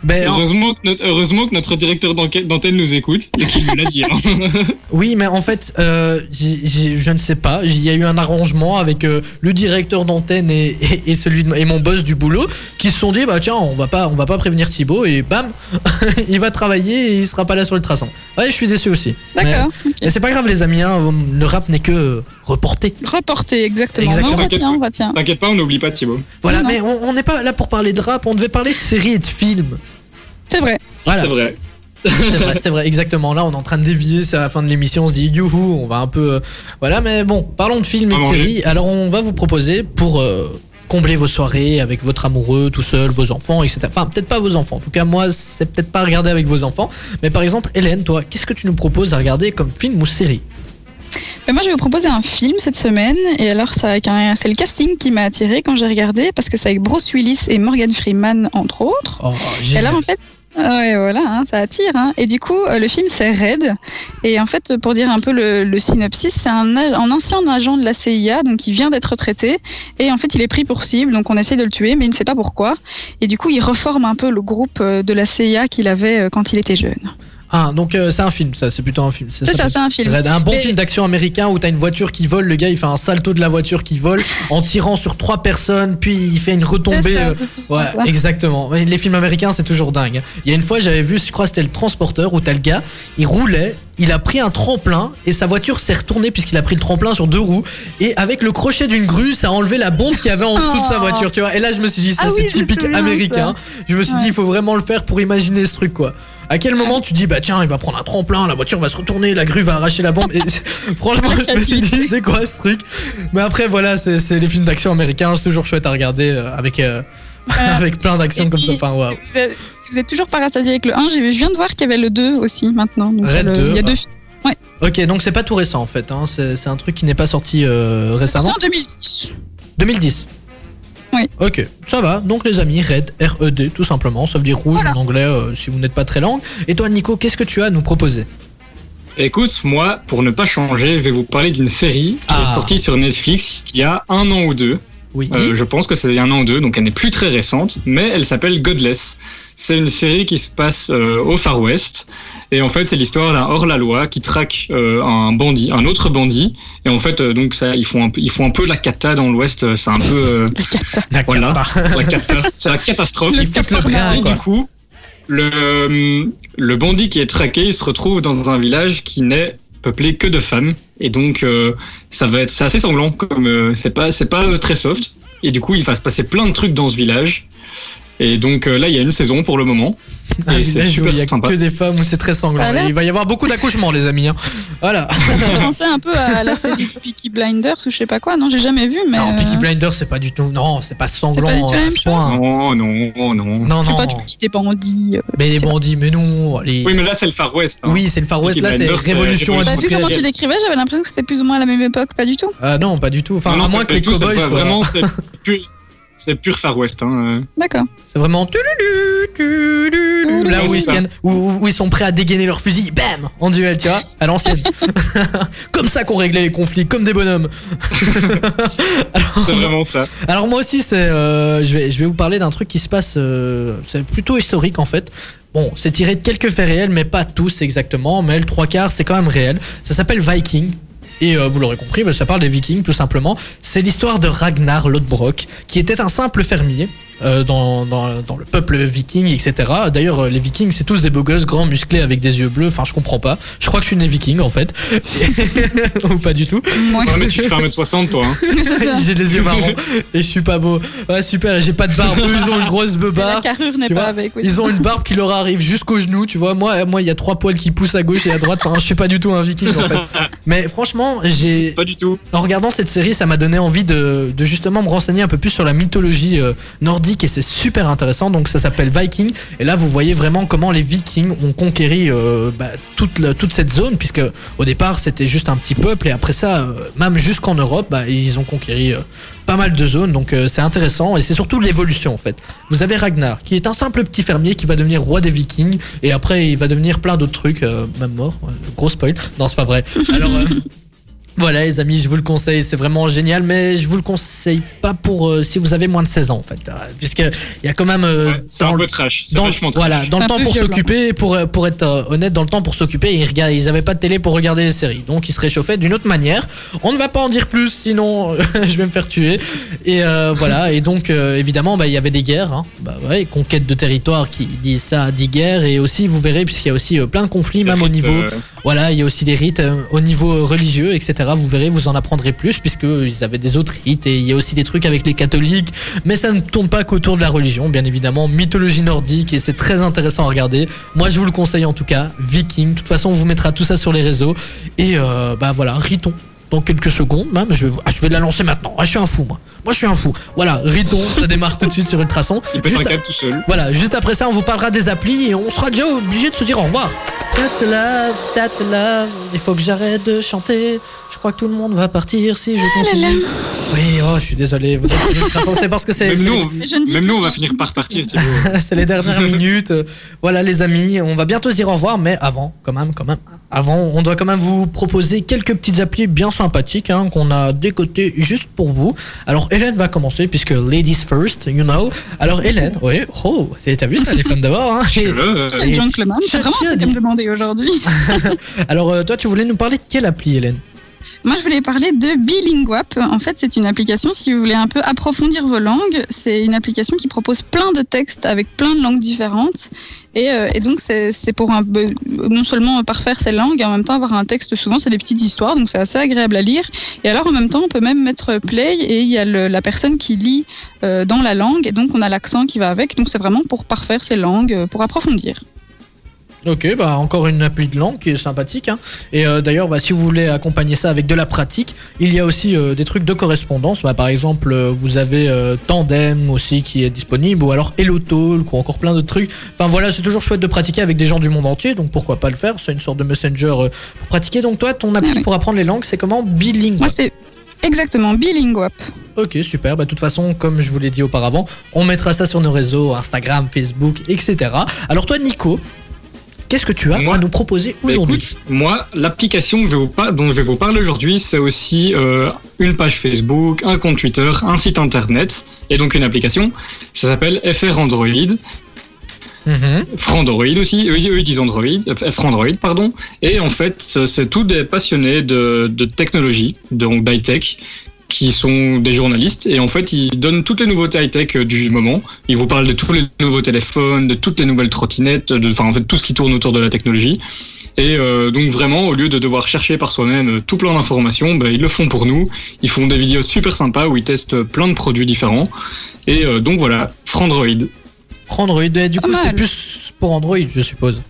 Ben, en- Heureusement que, notre, heureusement que notre directeur d'antenne nous écoute et qu'il nous l'a dit. hein. Oui, mais en fait, euh, je ne sais pas. Il y a eu un arrangement avec euh, le directeur d'antenne et, et, et celui de, et mon boss du boulot qui se sont dit bah tiens, on va pas, on va pas prévenir Thibaut et bam, il va travailler et il sera pas là sur le traçant. Ouais, je suis déçu aussi. D'accord. Mais, mais c'est pas grave les amis, hein, le rap n'est que reporté. Reporté, exactement. Exactement. On retient, on retient. T'inquiète pas, on n'oublie pas Thibaut. Voilà, Non, non. mais on on n'est pas là pour parler de rap, on devait parler de séries et de films. C'est vrai. Voilà. C'est vrai. C'est vrai, c'est vrai, exactement. Là, on est en train de dévier, c'est à la fin de l'émission, on se dit youhou, on va un peu. euh, voilà, mais bon, parlons de films et de séries. Alors, on va vous proposer pour euh, combler vos soirées avec votre amoureux, tout seul, vos enfants, etc. Enfin, peut-être pas vos enfants. En tout cas, moi, c'est peut-être pas à regarder avec vos enfants. Mais par exemple, Hélène, toi, qu'est-ce que tu nous proposes à regarder comme film ou série? Mais moi, je vais vous proposer un film cette semaine. Et alors, c'est avec un- c'est le casting qui m'a attiré quand j'ai regardé, parce que c'est avec Bruce Willis et Morgan Freeman, entre autres. Oh, Et génial. alors, en fait, ouais, voilà, hein, ça attire. hein. Et du coup, euh, le film, c'est Red. Et en fait, pour dire un peu le, le synopsis, c'est un, un ancien agent de la CIA, donc il vient d'être retraité. Et en fait, il est pris pour cible, donc on essaie de le tuer, mais il ne sait pas pourquoi. Et du coup, il reforme un peu le groupe euh, de la CIA qu'il avait euh, quand il était jeune. Ah, donc euh, c'est un film, ça, c'est plutôt un film. C'est ça, c'est un film. Un bon Mais- film d'action américain où t'as une voiture qui vole, le gars il fait un salto de la voiture qui vole en tirant sur trois personnes, puis il fait une retombée. Ça, euh, Ouais, ça. exactement. Mais Les films américains, c'est toujours dingue. Il y a une fois, j'avais vu, je crois c'était le transporteur où t'as le gars, il roulait, il a pris un tremplin et sa voiture s'est retournée puisqu'il a pris le tremplin sur deux roues et avec le crochet d'une grue, ça a enlevé la bombe qu'il y avait en dessous de sa Oh. voiture, tu vois. Et là, je me suis dit, ça Ah c'est oui, typique américain. Je me suis dit, il faut vraiment le faire pour imaginer ce truc, quoi. À quel moment tu dis bah tiens il va prendre un tremplin, la voiture va se retourner, la grue va arracher la bombe et franchement je me suis dit c'est quoi ce truc? Mais après voilà c'est c'est les films d'action américains c'est toujours chouette à regarder euh, avec euh, Voilà. avec plein d'actions comme ça enfin. Vous êtes- si vous êtes toujours pas rassasié avec le 1, j'ai- je viens de voir qu'il y avait le 2 aussi maintenant. Donc, Red il y a le- 2, Il y a deux films. Ok donc c'est pas tout récent en fait hein. c'est c'est un truc qui n'est pas sorti euh, C'est récemment. en 2010. 2010 Oui. Ok, ça va. Donc les amis, Red, R-E-D, tout simplement. Ça veut dire rouge Voilà. en anglais euh, si vous n'êtes pas très langue. Et toi, Nico, qu'est-ce que tu as à nous proposer? Écoute, moi, pour ne pas changer, je vais vous parler d'une série qui Ah. est sortie sur Netflix il y a un an ou deux. Oui. Euh, je pense que c'est il y a un an ou deux, donc elle n'est plus très récente, mais elle s'appelle Godless. C'est une série qui se passe euh, au Far West, et en fait c'est l'histoire d'un hors-la-loi qui traque euh, un bandit, un autre bandit, et en fait euh, donc ça ils font un peu, ils font un peu la cata dans l'Ouest, c'est un peu euh, La voilà, cata. la cata, c'est la catastrophe. Ils foutent le brin, Et quoi. du coup, le, le bandit qui est traqué, il se retrouve dans un village qui n'est peuplé que de femmes. Et donc, euh, ça va être, c'est assez sanglant, comme euh, c'est pas, c'est pas très soft. Et du coup, il va se passer plein de trucs dans ce village. Et donc euh, là, il y a une saison pour le moment. Et c'est super il y a sympa. que des femmes où c'est très sanglant. Voilà. Il va y avoir beaucoup d'accouchements, les amis. hein. Voilà. Ça fait penser un peu à la série Peaky Blinders ou je sais pas quoi. Non, j'ai jamais vu, mais. Non, euh, Peaky Blinders, c'est pas du tout. Non, c'est pas pas sanglant tout la à même ce point. Non, non, non. Non, non. pas du petit des bandits. euh. Mais les bandits, mais non. les- Oui, mais là, c'est le Far West. hein. Oui, c'est le Far West. Peaky Là, c'est c'est révolution révolution T'as vu comment tu industrielle. décrivais J'avais l'impression que c'était plus ou moins à la même époque, pas du tout. Ah non, pas du tout. Enfin, Non, non, à moins pas que les tout, cowboys pas- soient. Vraiment, c'est pur, c'est pur Far West. Hein. D'accord. C'est vraiment. Là où ils, tiennent- où ils sont prêts à dégainer leur fusil, bam, en duel, tu vois, à l'ancienne. comme ça qu'on réglait les conflits, comme des bonhommes. C'est vraiment ça. Alors moi aussi, c'est, euh, je, vais, je vais vous parler d'un truc qui se passe, euh, c'est plutôt historique en fait. Bon, c'est tiré de quelques faits réels, mais pas tous exactement, mais le trois quarts, c'est quand même réel. Ça s'appelle Viking. Et euh, vous l'aurez compris, bah, ça parle des Vikings tout simplement. C'est l'histoire de Ragnar Lodbrok, qui était un simple fermier. euh, dans, dans, dans le peuple viking, etc. D'ailleurs, euh, les vikings, c'est tous des beaux gosses, grands, musclés, avec des yeux bleus. Enfin, je comprends pas. Je crois que je suis né viking, en fait. Ou pas du tout. Moi, Ouais, mais tu fais 1m60 toi. Hein. j'ai des yeux marrons et je suis pas beau. Ouais, super, j'ai pas de barbe. Eux, ils ont une grosse La beubare. carrure n'est tu pas vois, avec. oui. Ils ont une barbe qui leur arrive jusqu'au genou, tu vois. Moi, moi, il y a trois poils qui poussent à gauche et à droite. Enfin, je suis pas du tout un viking en fait. Mais franchement, j'ai Pas du tout. en regardant cette série, ça m'a donné envie de, de justement me renseigner un peu plus sur la mythologie euh, nordique et c'est super intéressant. Donc ça s'appelle Viking et là vous voyez vraiment comment les Vikings ont conquéri euh, bah, toute, la- toute cette zone puisque au départ c'était juste un petit peuple et après ça, euh, même jusqu'en Europe, bah, ils ont conquéri euh, pas mal de zones. Donc euh, c'est intéressant et c'est surtout l'évolution en fait. Vous avez Ragnar qui est un simple petit fermier qui va devenir roi des Vikings et après il va devenir plein d'autres trucs, euh, même mort. Gros spoil. Non c'est pas vrai. Alors voilà les amis, je vous le conseille, c'est vraiment génial, mais je vous le conseille pas pour euh, si vous avez moins de 16 ans en fait, euh, puisque il y a quand même euh, Ouais, c'est dans un le- peu trash. C'est dans, trash. voilà, dans le temps pour s'occuper, pour, pour être euh, honnête, dans le temps pour s'occuper, ils, regardent- ils avaient pas de télé pour regarder les séries, donc ils se réchauffaient d'une autre manière. On ne va pas en dire plus, sinon je vais me faire tuer. Et euh, voilà, et donc euh, évidemment, bah, il y avait des guerres, hein. bah, ouais, conquête de territoire qui dit ça, dit guerre, et aussi vous verrez, puisqu'il y a aussi euh, plein de conflits, même au niveau Euh, voilà, il y a aussi des rites euh, au niveau religieux, etc. Vous verrez, vous en apprendrez plus puisqu'ils avaient des autres rites et il y a aussi des trucs avec les catholiques. Mais ça ne tourne pas qu'autour de la religion, bien évidemment. Mythologie nordique et c'est très intéressant à regarder. Moi, je vous le conseille en tout cas. Viking. De toute façon, on vous mettra tout ça sur les réseaux. Et euh, bah voilà, Riton. Dans quelques secondes, même, je, ah, je vais la lancer maintenant. Ah, je suis un fou, moi. Moi, je suis un fou. Voilà, Riton, ça démarre tout de suite sur Ultrason. il pète Juste un câble tout seul. voilà, juste après ça, on vous parlera des applis et on sera déjà obligé de se dire au revoir. Love, that's love. Il faut que j'arrête de chanter. Je crois que tout le monde va partir si je continue. Oui, oh, je suis désolé. Vous êtes c'est parce que c'est Même nous, dis même nous, on va finir par partir. C'est les dernières minutes. Voilà, les amis, on va bientôt se dire au revoir, mais avant, quand même, quand même, avant, on doit quand même vous proposer quelques petites applis bien sympathiques hein, qu'on a décotées juste pour vous. Alors, Hélène va commencer puisque ladies first, you know. Alors, Hélène, oui, oh, c'est- t'as vu ça, les femmes d'abord. Hein, et- Là, euh, Et- gentleman, c'est vraiment ce que tu me demandais aujourd'hui. Alors, euh, toi, tu voulais nous parler de quelle appli, Hélène? Moi, je voulais parler de Bilinguap. En fait, c'est une application, si vous voulez un peu approfondir vos langues, c'est une application qui propose plein de textes avec plein de langues différentes. Et, euh, donc, c'est pour non seulement parfaire ses langues, et en même temps avoir un texte, souvent, c'est des petites histoires, donc c'est assez agréable à lire. Et alors, en même temps, on peut même mettre play, et il y a la personne qui lit euh, dans la langue, et donc on a l'accent qui va avec. Donc, c'est vraiment pour parfaire ses langues, euh, pour approfondir. Ok, bah encore une appli de langue qui est sympathique. hein. Et euh, d'ailleurs, bah, si vous voulez accompagner ça avec de la pratique, il y a aussi euh, des trucs de correspondance. Bah, par exemple, euh, vous avez Tandem aussi qui est disponible, ou alors Hello Talk, ou encore plein d'autres trucs. Enfin voilà, c'est toujours chouette de pratiquer avec des gens du monde entier, donc pourquoi pas le faire C'est une sorte de messenger pour pratiquer. Donc toi, ton appli Ah oui. pour apprendre les langues, c'est comment? Bilingue. Moi, c'est exactement Bilinguap. Ok, super. Bah, de toute façon, comme je vous l'ai dit auparavant, on mettra ça sur nos réseaux, Instagram, Facebook, etc. Alors toi, Nico, qu'est-ce que tu as Moi à nous proposer Bah, aujourd'hui écoute, moi, l'application dont je vais vous parler aujourd'hui, c'est aussi euh, une page Facebook, un compte Twitter, un site internet et donc une application. Ça s'appelle FR Android. Mhm. Frandroid aussi, eux, eux, ils disent Android, Frandroid, pardon. Et en fait, c'est tous des passionnés de, de technologie, donc d'high-tech, qui sont des journalistes. Et en fait, ils donnent toutes les nouveautés high-tech euh, du moment. Ils vous parlent de tous les nouveaux téléphones, de toutes les nouvelles trottinettes, de, enfin, en fait, tout ce qui tourne autour de la technologie. Et euh, donc vraiment, au lieu de devoir chercher par soi-même euh, tout plein d'informations, ben, ils le font pour nous. Ils font des vidéos super sympas où ils testent plein de produits différents. Et euh, donc voilà, Frandroid. Android, et du coup, c'est plus pour Android, je suppose.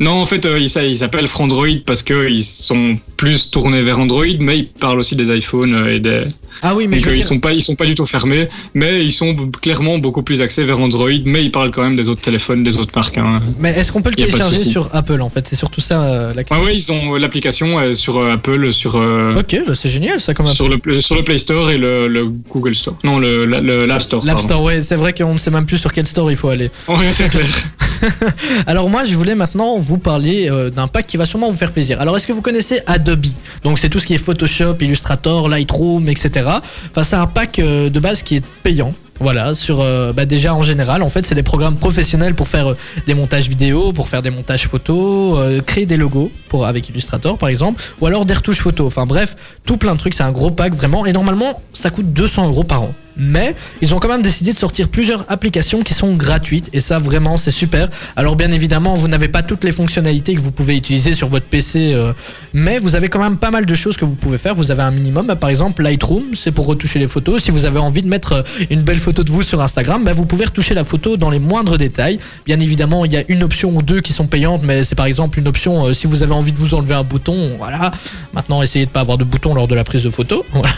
Non, en fait, euh, ils s'a- ils s'appellent Frandroid parce qu'ils sont plus tournés vers Android, mais ils parlent aussi des iPhones euh, et des. Ah oui, mais Donc je euh, ils sont pas, ils sont pas du tout fermés, mais ils sont clairement beaucoup plus axés vers Android, mais ils parlent quand même des autres téléphones, des autres marques. Hein. mais est-ce qu'on peut le télécharger sur Apple en fait? C'est surtout ça euh, la question. ouais, ils ont l'application euh, sur Apple, sur Ok, bah c'est génial ça comme sur le sur le Play Store et le, le Google Store. Non, le la- le- l'App Store. L'App. Store, ouais, c'est vrai qu'on ne sait même plus sur quel store il faut aller. Ouais, c'est clair. Alors moi, je voulais maintenant vous parler euh, d'un pack qui va sûrement vous faire plaisir. Alors est-ce que vous connaissez Adobe? Donc c'est tout ce qui est Photoshop, Illustrator, Lightroom, etc. Enfin c'est un pack euh, de base qui est payant. Voilà, sur euh, bah, déjà en général, en fait, c'est des programmes professionnels pour faire des montages vidéo, pour faire des montages photos, créer des logos avec Illustrator par exemple, ou alors des retouches photos. Enfin bref, tout plein de trucs. C'est un gros pack vraiment. Et normalement, ça coûte 200 euros par an. Mais ils ont quand même décidé de sortir plusieurs applications qui sont gratuites et ça vraiment c'est super. Alors bien évidemment vous n'avez pas toutes les fonctionnalités que vous pouvez utiliser sur votre PC euh, mais vous avez quand même pas mal de choses que vous pouvez faire. Vous avez un minimum par exemple Lightroom c'est pour retoucher les photos. Si vous avez envie de mettre euh, une belle photo de vous sur Instagram bah, vous pouvez retoucher la photo dans les moindres détails. Bien évidemment il y a une option ou deux qui sont payantes mais c'est par exemple une option euh, si vous avez envie de vous enlever un bouton voilà. Maintenant essayez de pas avoir de bouton lors de la prise de photo. Voilà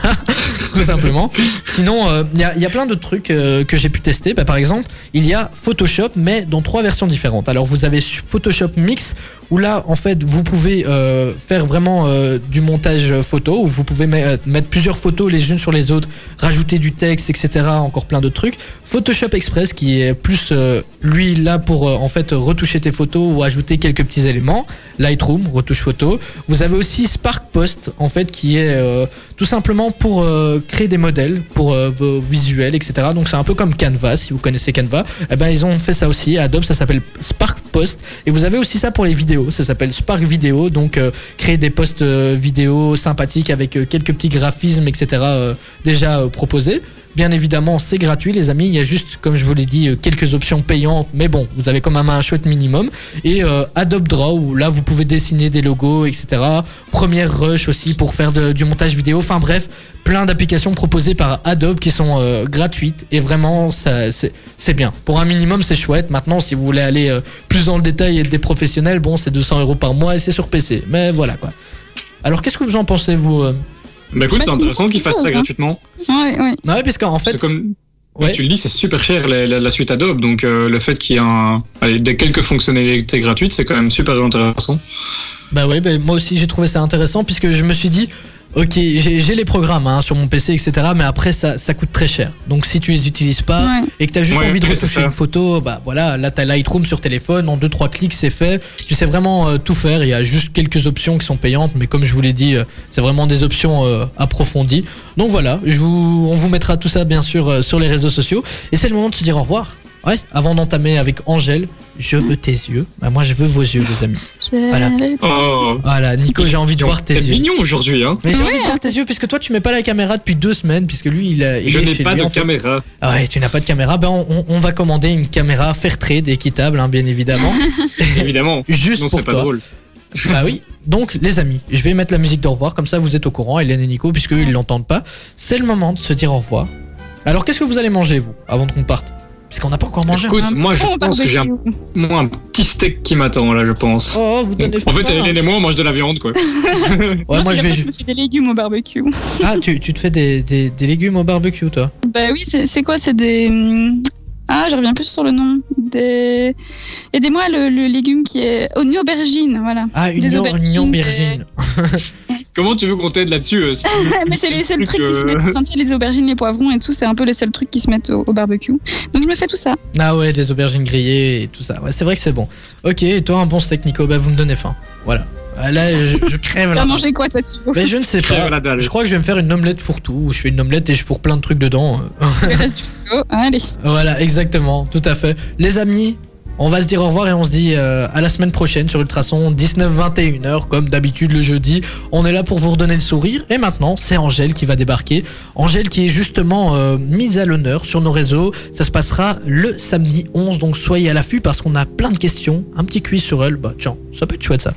tout simplement. Sinon, il y, a, plein de trucs euh, que j'ai pu tester. Bah, par exemple, il y a Photoshop, mais dans trois versions différentes. Alors, vous avez Photoshop Mix, où là, en fait, vous pouvez euh, faire vraiment euh, du montage photo, où vous pouvez me- mettre plusieurs photos les unes sur les autres, rajouter du texte, etc. Encore plein d'autres trucs. Photoshop Express, qui est plus, euh, lui, là pour euh, en fait retoucher tes photos ou ajouter quelques petits éléments. Lightroom, retouche photo. Vous avez aussi Spark Post, en fait, qui est euh, tout simplement pour euh, créer des modèles pour euh, vos visuels, etc. Donc c'est un peu comme Canva, si vous connaissez Canva. Eh ben ils ont fait ça aussi. Adobe, ça s'appelle Spark Post. Et vous avez aussi ça pour les vidéos. Ça s'appelle Spark Vidéo. Donc euh, créer des posts euh, vidéo sympathiques avec euh, quelques petits graphismes, etc. déjà proposés. Bien évidemment, c'est gratuit, les amis. Il y a juste, comme je vous l'ai dit, euh, quelques options payantes, mais bon, vous avez quand même un chouette minimum. Et euh, Adobe Draw, où là, vous pouvez dessiner des logos, etc. Première Rush aussi pour faire du montage vidéo. Enfin bref, plein d'applications proposées par Adobe qui sont euh, gratuites. Et vraiment, c'est bien. Pour un minimum, c'est chouette. Maintenant, si vous voulez aller plus dans le détail et être des professionnels, bon, c'est 200 euros par mois et c'est sur PC. Mais voilà quoi. Alors, qu'est-ce que vous en pensez, vous Bah écoute, c'est Bah, intéressant qu'ils fassent ça hein. gratuitement. Ouais, ouais. Non, ouais, parce qu'en fait, C'est comme Ouais. tu le dis, c'est super cher la, la- la suite Adobe, donc euh, le fait qu'il y ait un, allez, des quelques fonctionnalités gratuites, c'est quand même super intéressant. Bah ouais, bah moi aussi j'ai trouvé ça intéressant puisque je me suis dit, ok, j'ai j'ai les programmes hein, sur mon PC, etc. Mais après ça, ça coûte très cher. Donc si tu les utilises pas Ouais. et que tu as juste Ouais, envie de retoucher une photo, bah voilà, là t'as Lightroom sur téléphone, en 2-3 clics c'est fait. Tu sais vraiment euh, tout faire. Il y a juste quelques options qui sont payantes, mais comme je vous l'ai dit, euh, c'est vraiment des options euh, approfondies. Donc voilà, je vous, on vous mettra tout ça bien sûr euh, sur les réseaux sociaux. Et c'est le moment de se dire au revoir. Ouais, avant d'entamer avec Angèle, je veux tes yeux. Bah moi je veux vos yeux les amis. Voilà. Oh, Voilà, Nico, j'ai envie de voir tes c'est yeux. mignon aujourd'hui, hein. Mais j'ai envie de voir tes yeux puisque toi tu mets pas la caméra depuis deux semaines puisque lui il, a, il Je est chez pas lui, de en fait. caméra. Ah ouais, tu n'as pas de caméra. Ben on, on- on va commander une caméra Fairtrade équitable, hein, bien évidemment. Évidemment. Juste Sinon, pour c'est pas toi. drôle. bah oui. Donc les amis, je vais mettre la musique de revoir comme ça vous êtes au courant, Hélène et Nico puisque eux, ils l'entendent pas. C'est le moment de se dire au revoir. Alors qu'est-ce que vous allez manger vous avant qu'on parte? Puisqu'on n'a pas encore mangé. Écoute, moi je bon pense que j'ai un, barbecue. moi, un petit steak qui m'attend là, je pense. Oh, vous donnez en fait. Hélène et moi, on mange de la viande, quoi. Ouais, moi je vais. je me fais des légumes au barbecue. Ah, tu, tu te fais des, des, des légumes au barbecue toi Bah oui, c'est quoi C'est des. hum, Ah, je reviens plus sur le nom. Des. Aidez-moi, le, le légume qui est. Oh, une aubergine, voilà. Ah, une, une aubergine. Comment tu veux qu'on t'aide là-dessus euh, si- Mais c'est les seuls truc, trucs qui se mettent. Sais, les aubergines, les poivrons et tout, c'est un peu les seuls trucs qui se mettent au, au barbecue. Donc je me fais tout ça. Ah ouais, des aubergines grillées et tout ça. Ouais, c'est vrai que c'est bon. Ok, et toi, un bon steak, Nico, bah vous me donnez faim. Voilà. Ah, Là, je, je crève Tu là. vas manger quoi, toi, Thibaut Mais je ne sais pas. Je crois que je vais me faire une omelette fourre-tout où je fais une omelette et je pour plein de trucs dedans. Le reste du frigo. Allez. voilà, exactement, tout à fait. Les amis, on va se dire au revoir et on se dit euh, à la semaine prochaine sur Ultrason 19-21h comme d'habitude le jeudi. On est là pour vous redonner le sourire et maintenant c'est Angèle qui va débarquer. Angèle qui est justement euh, mise à l'honneur sur nos réseaux. Ça se passera le samedi 11 donc soyez à l'affût parce qu'on a plein de questions, un petit quiz sur elle. Bah tiens, ça peut être chouette ça.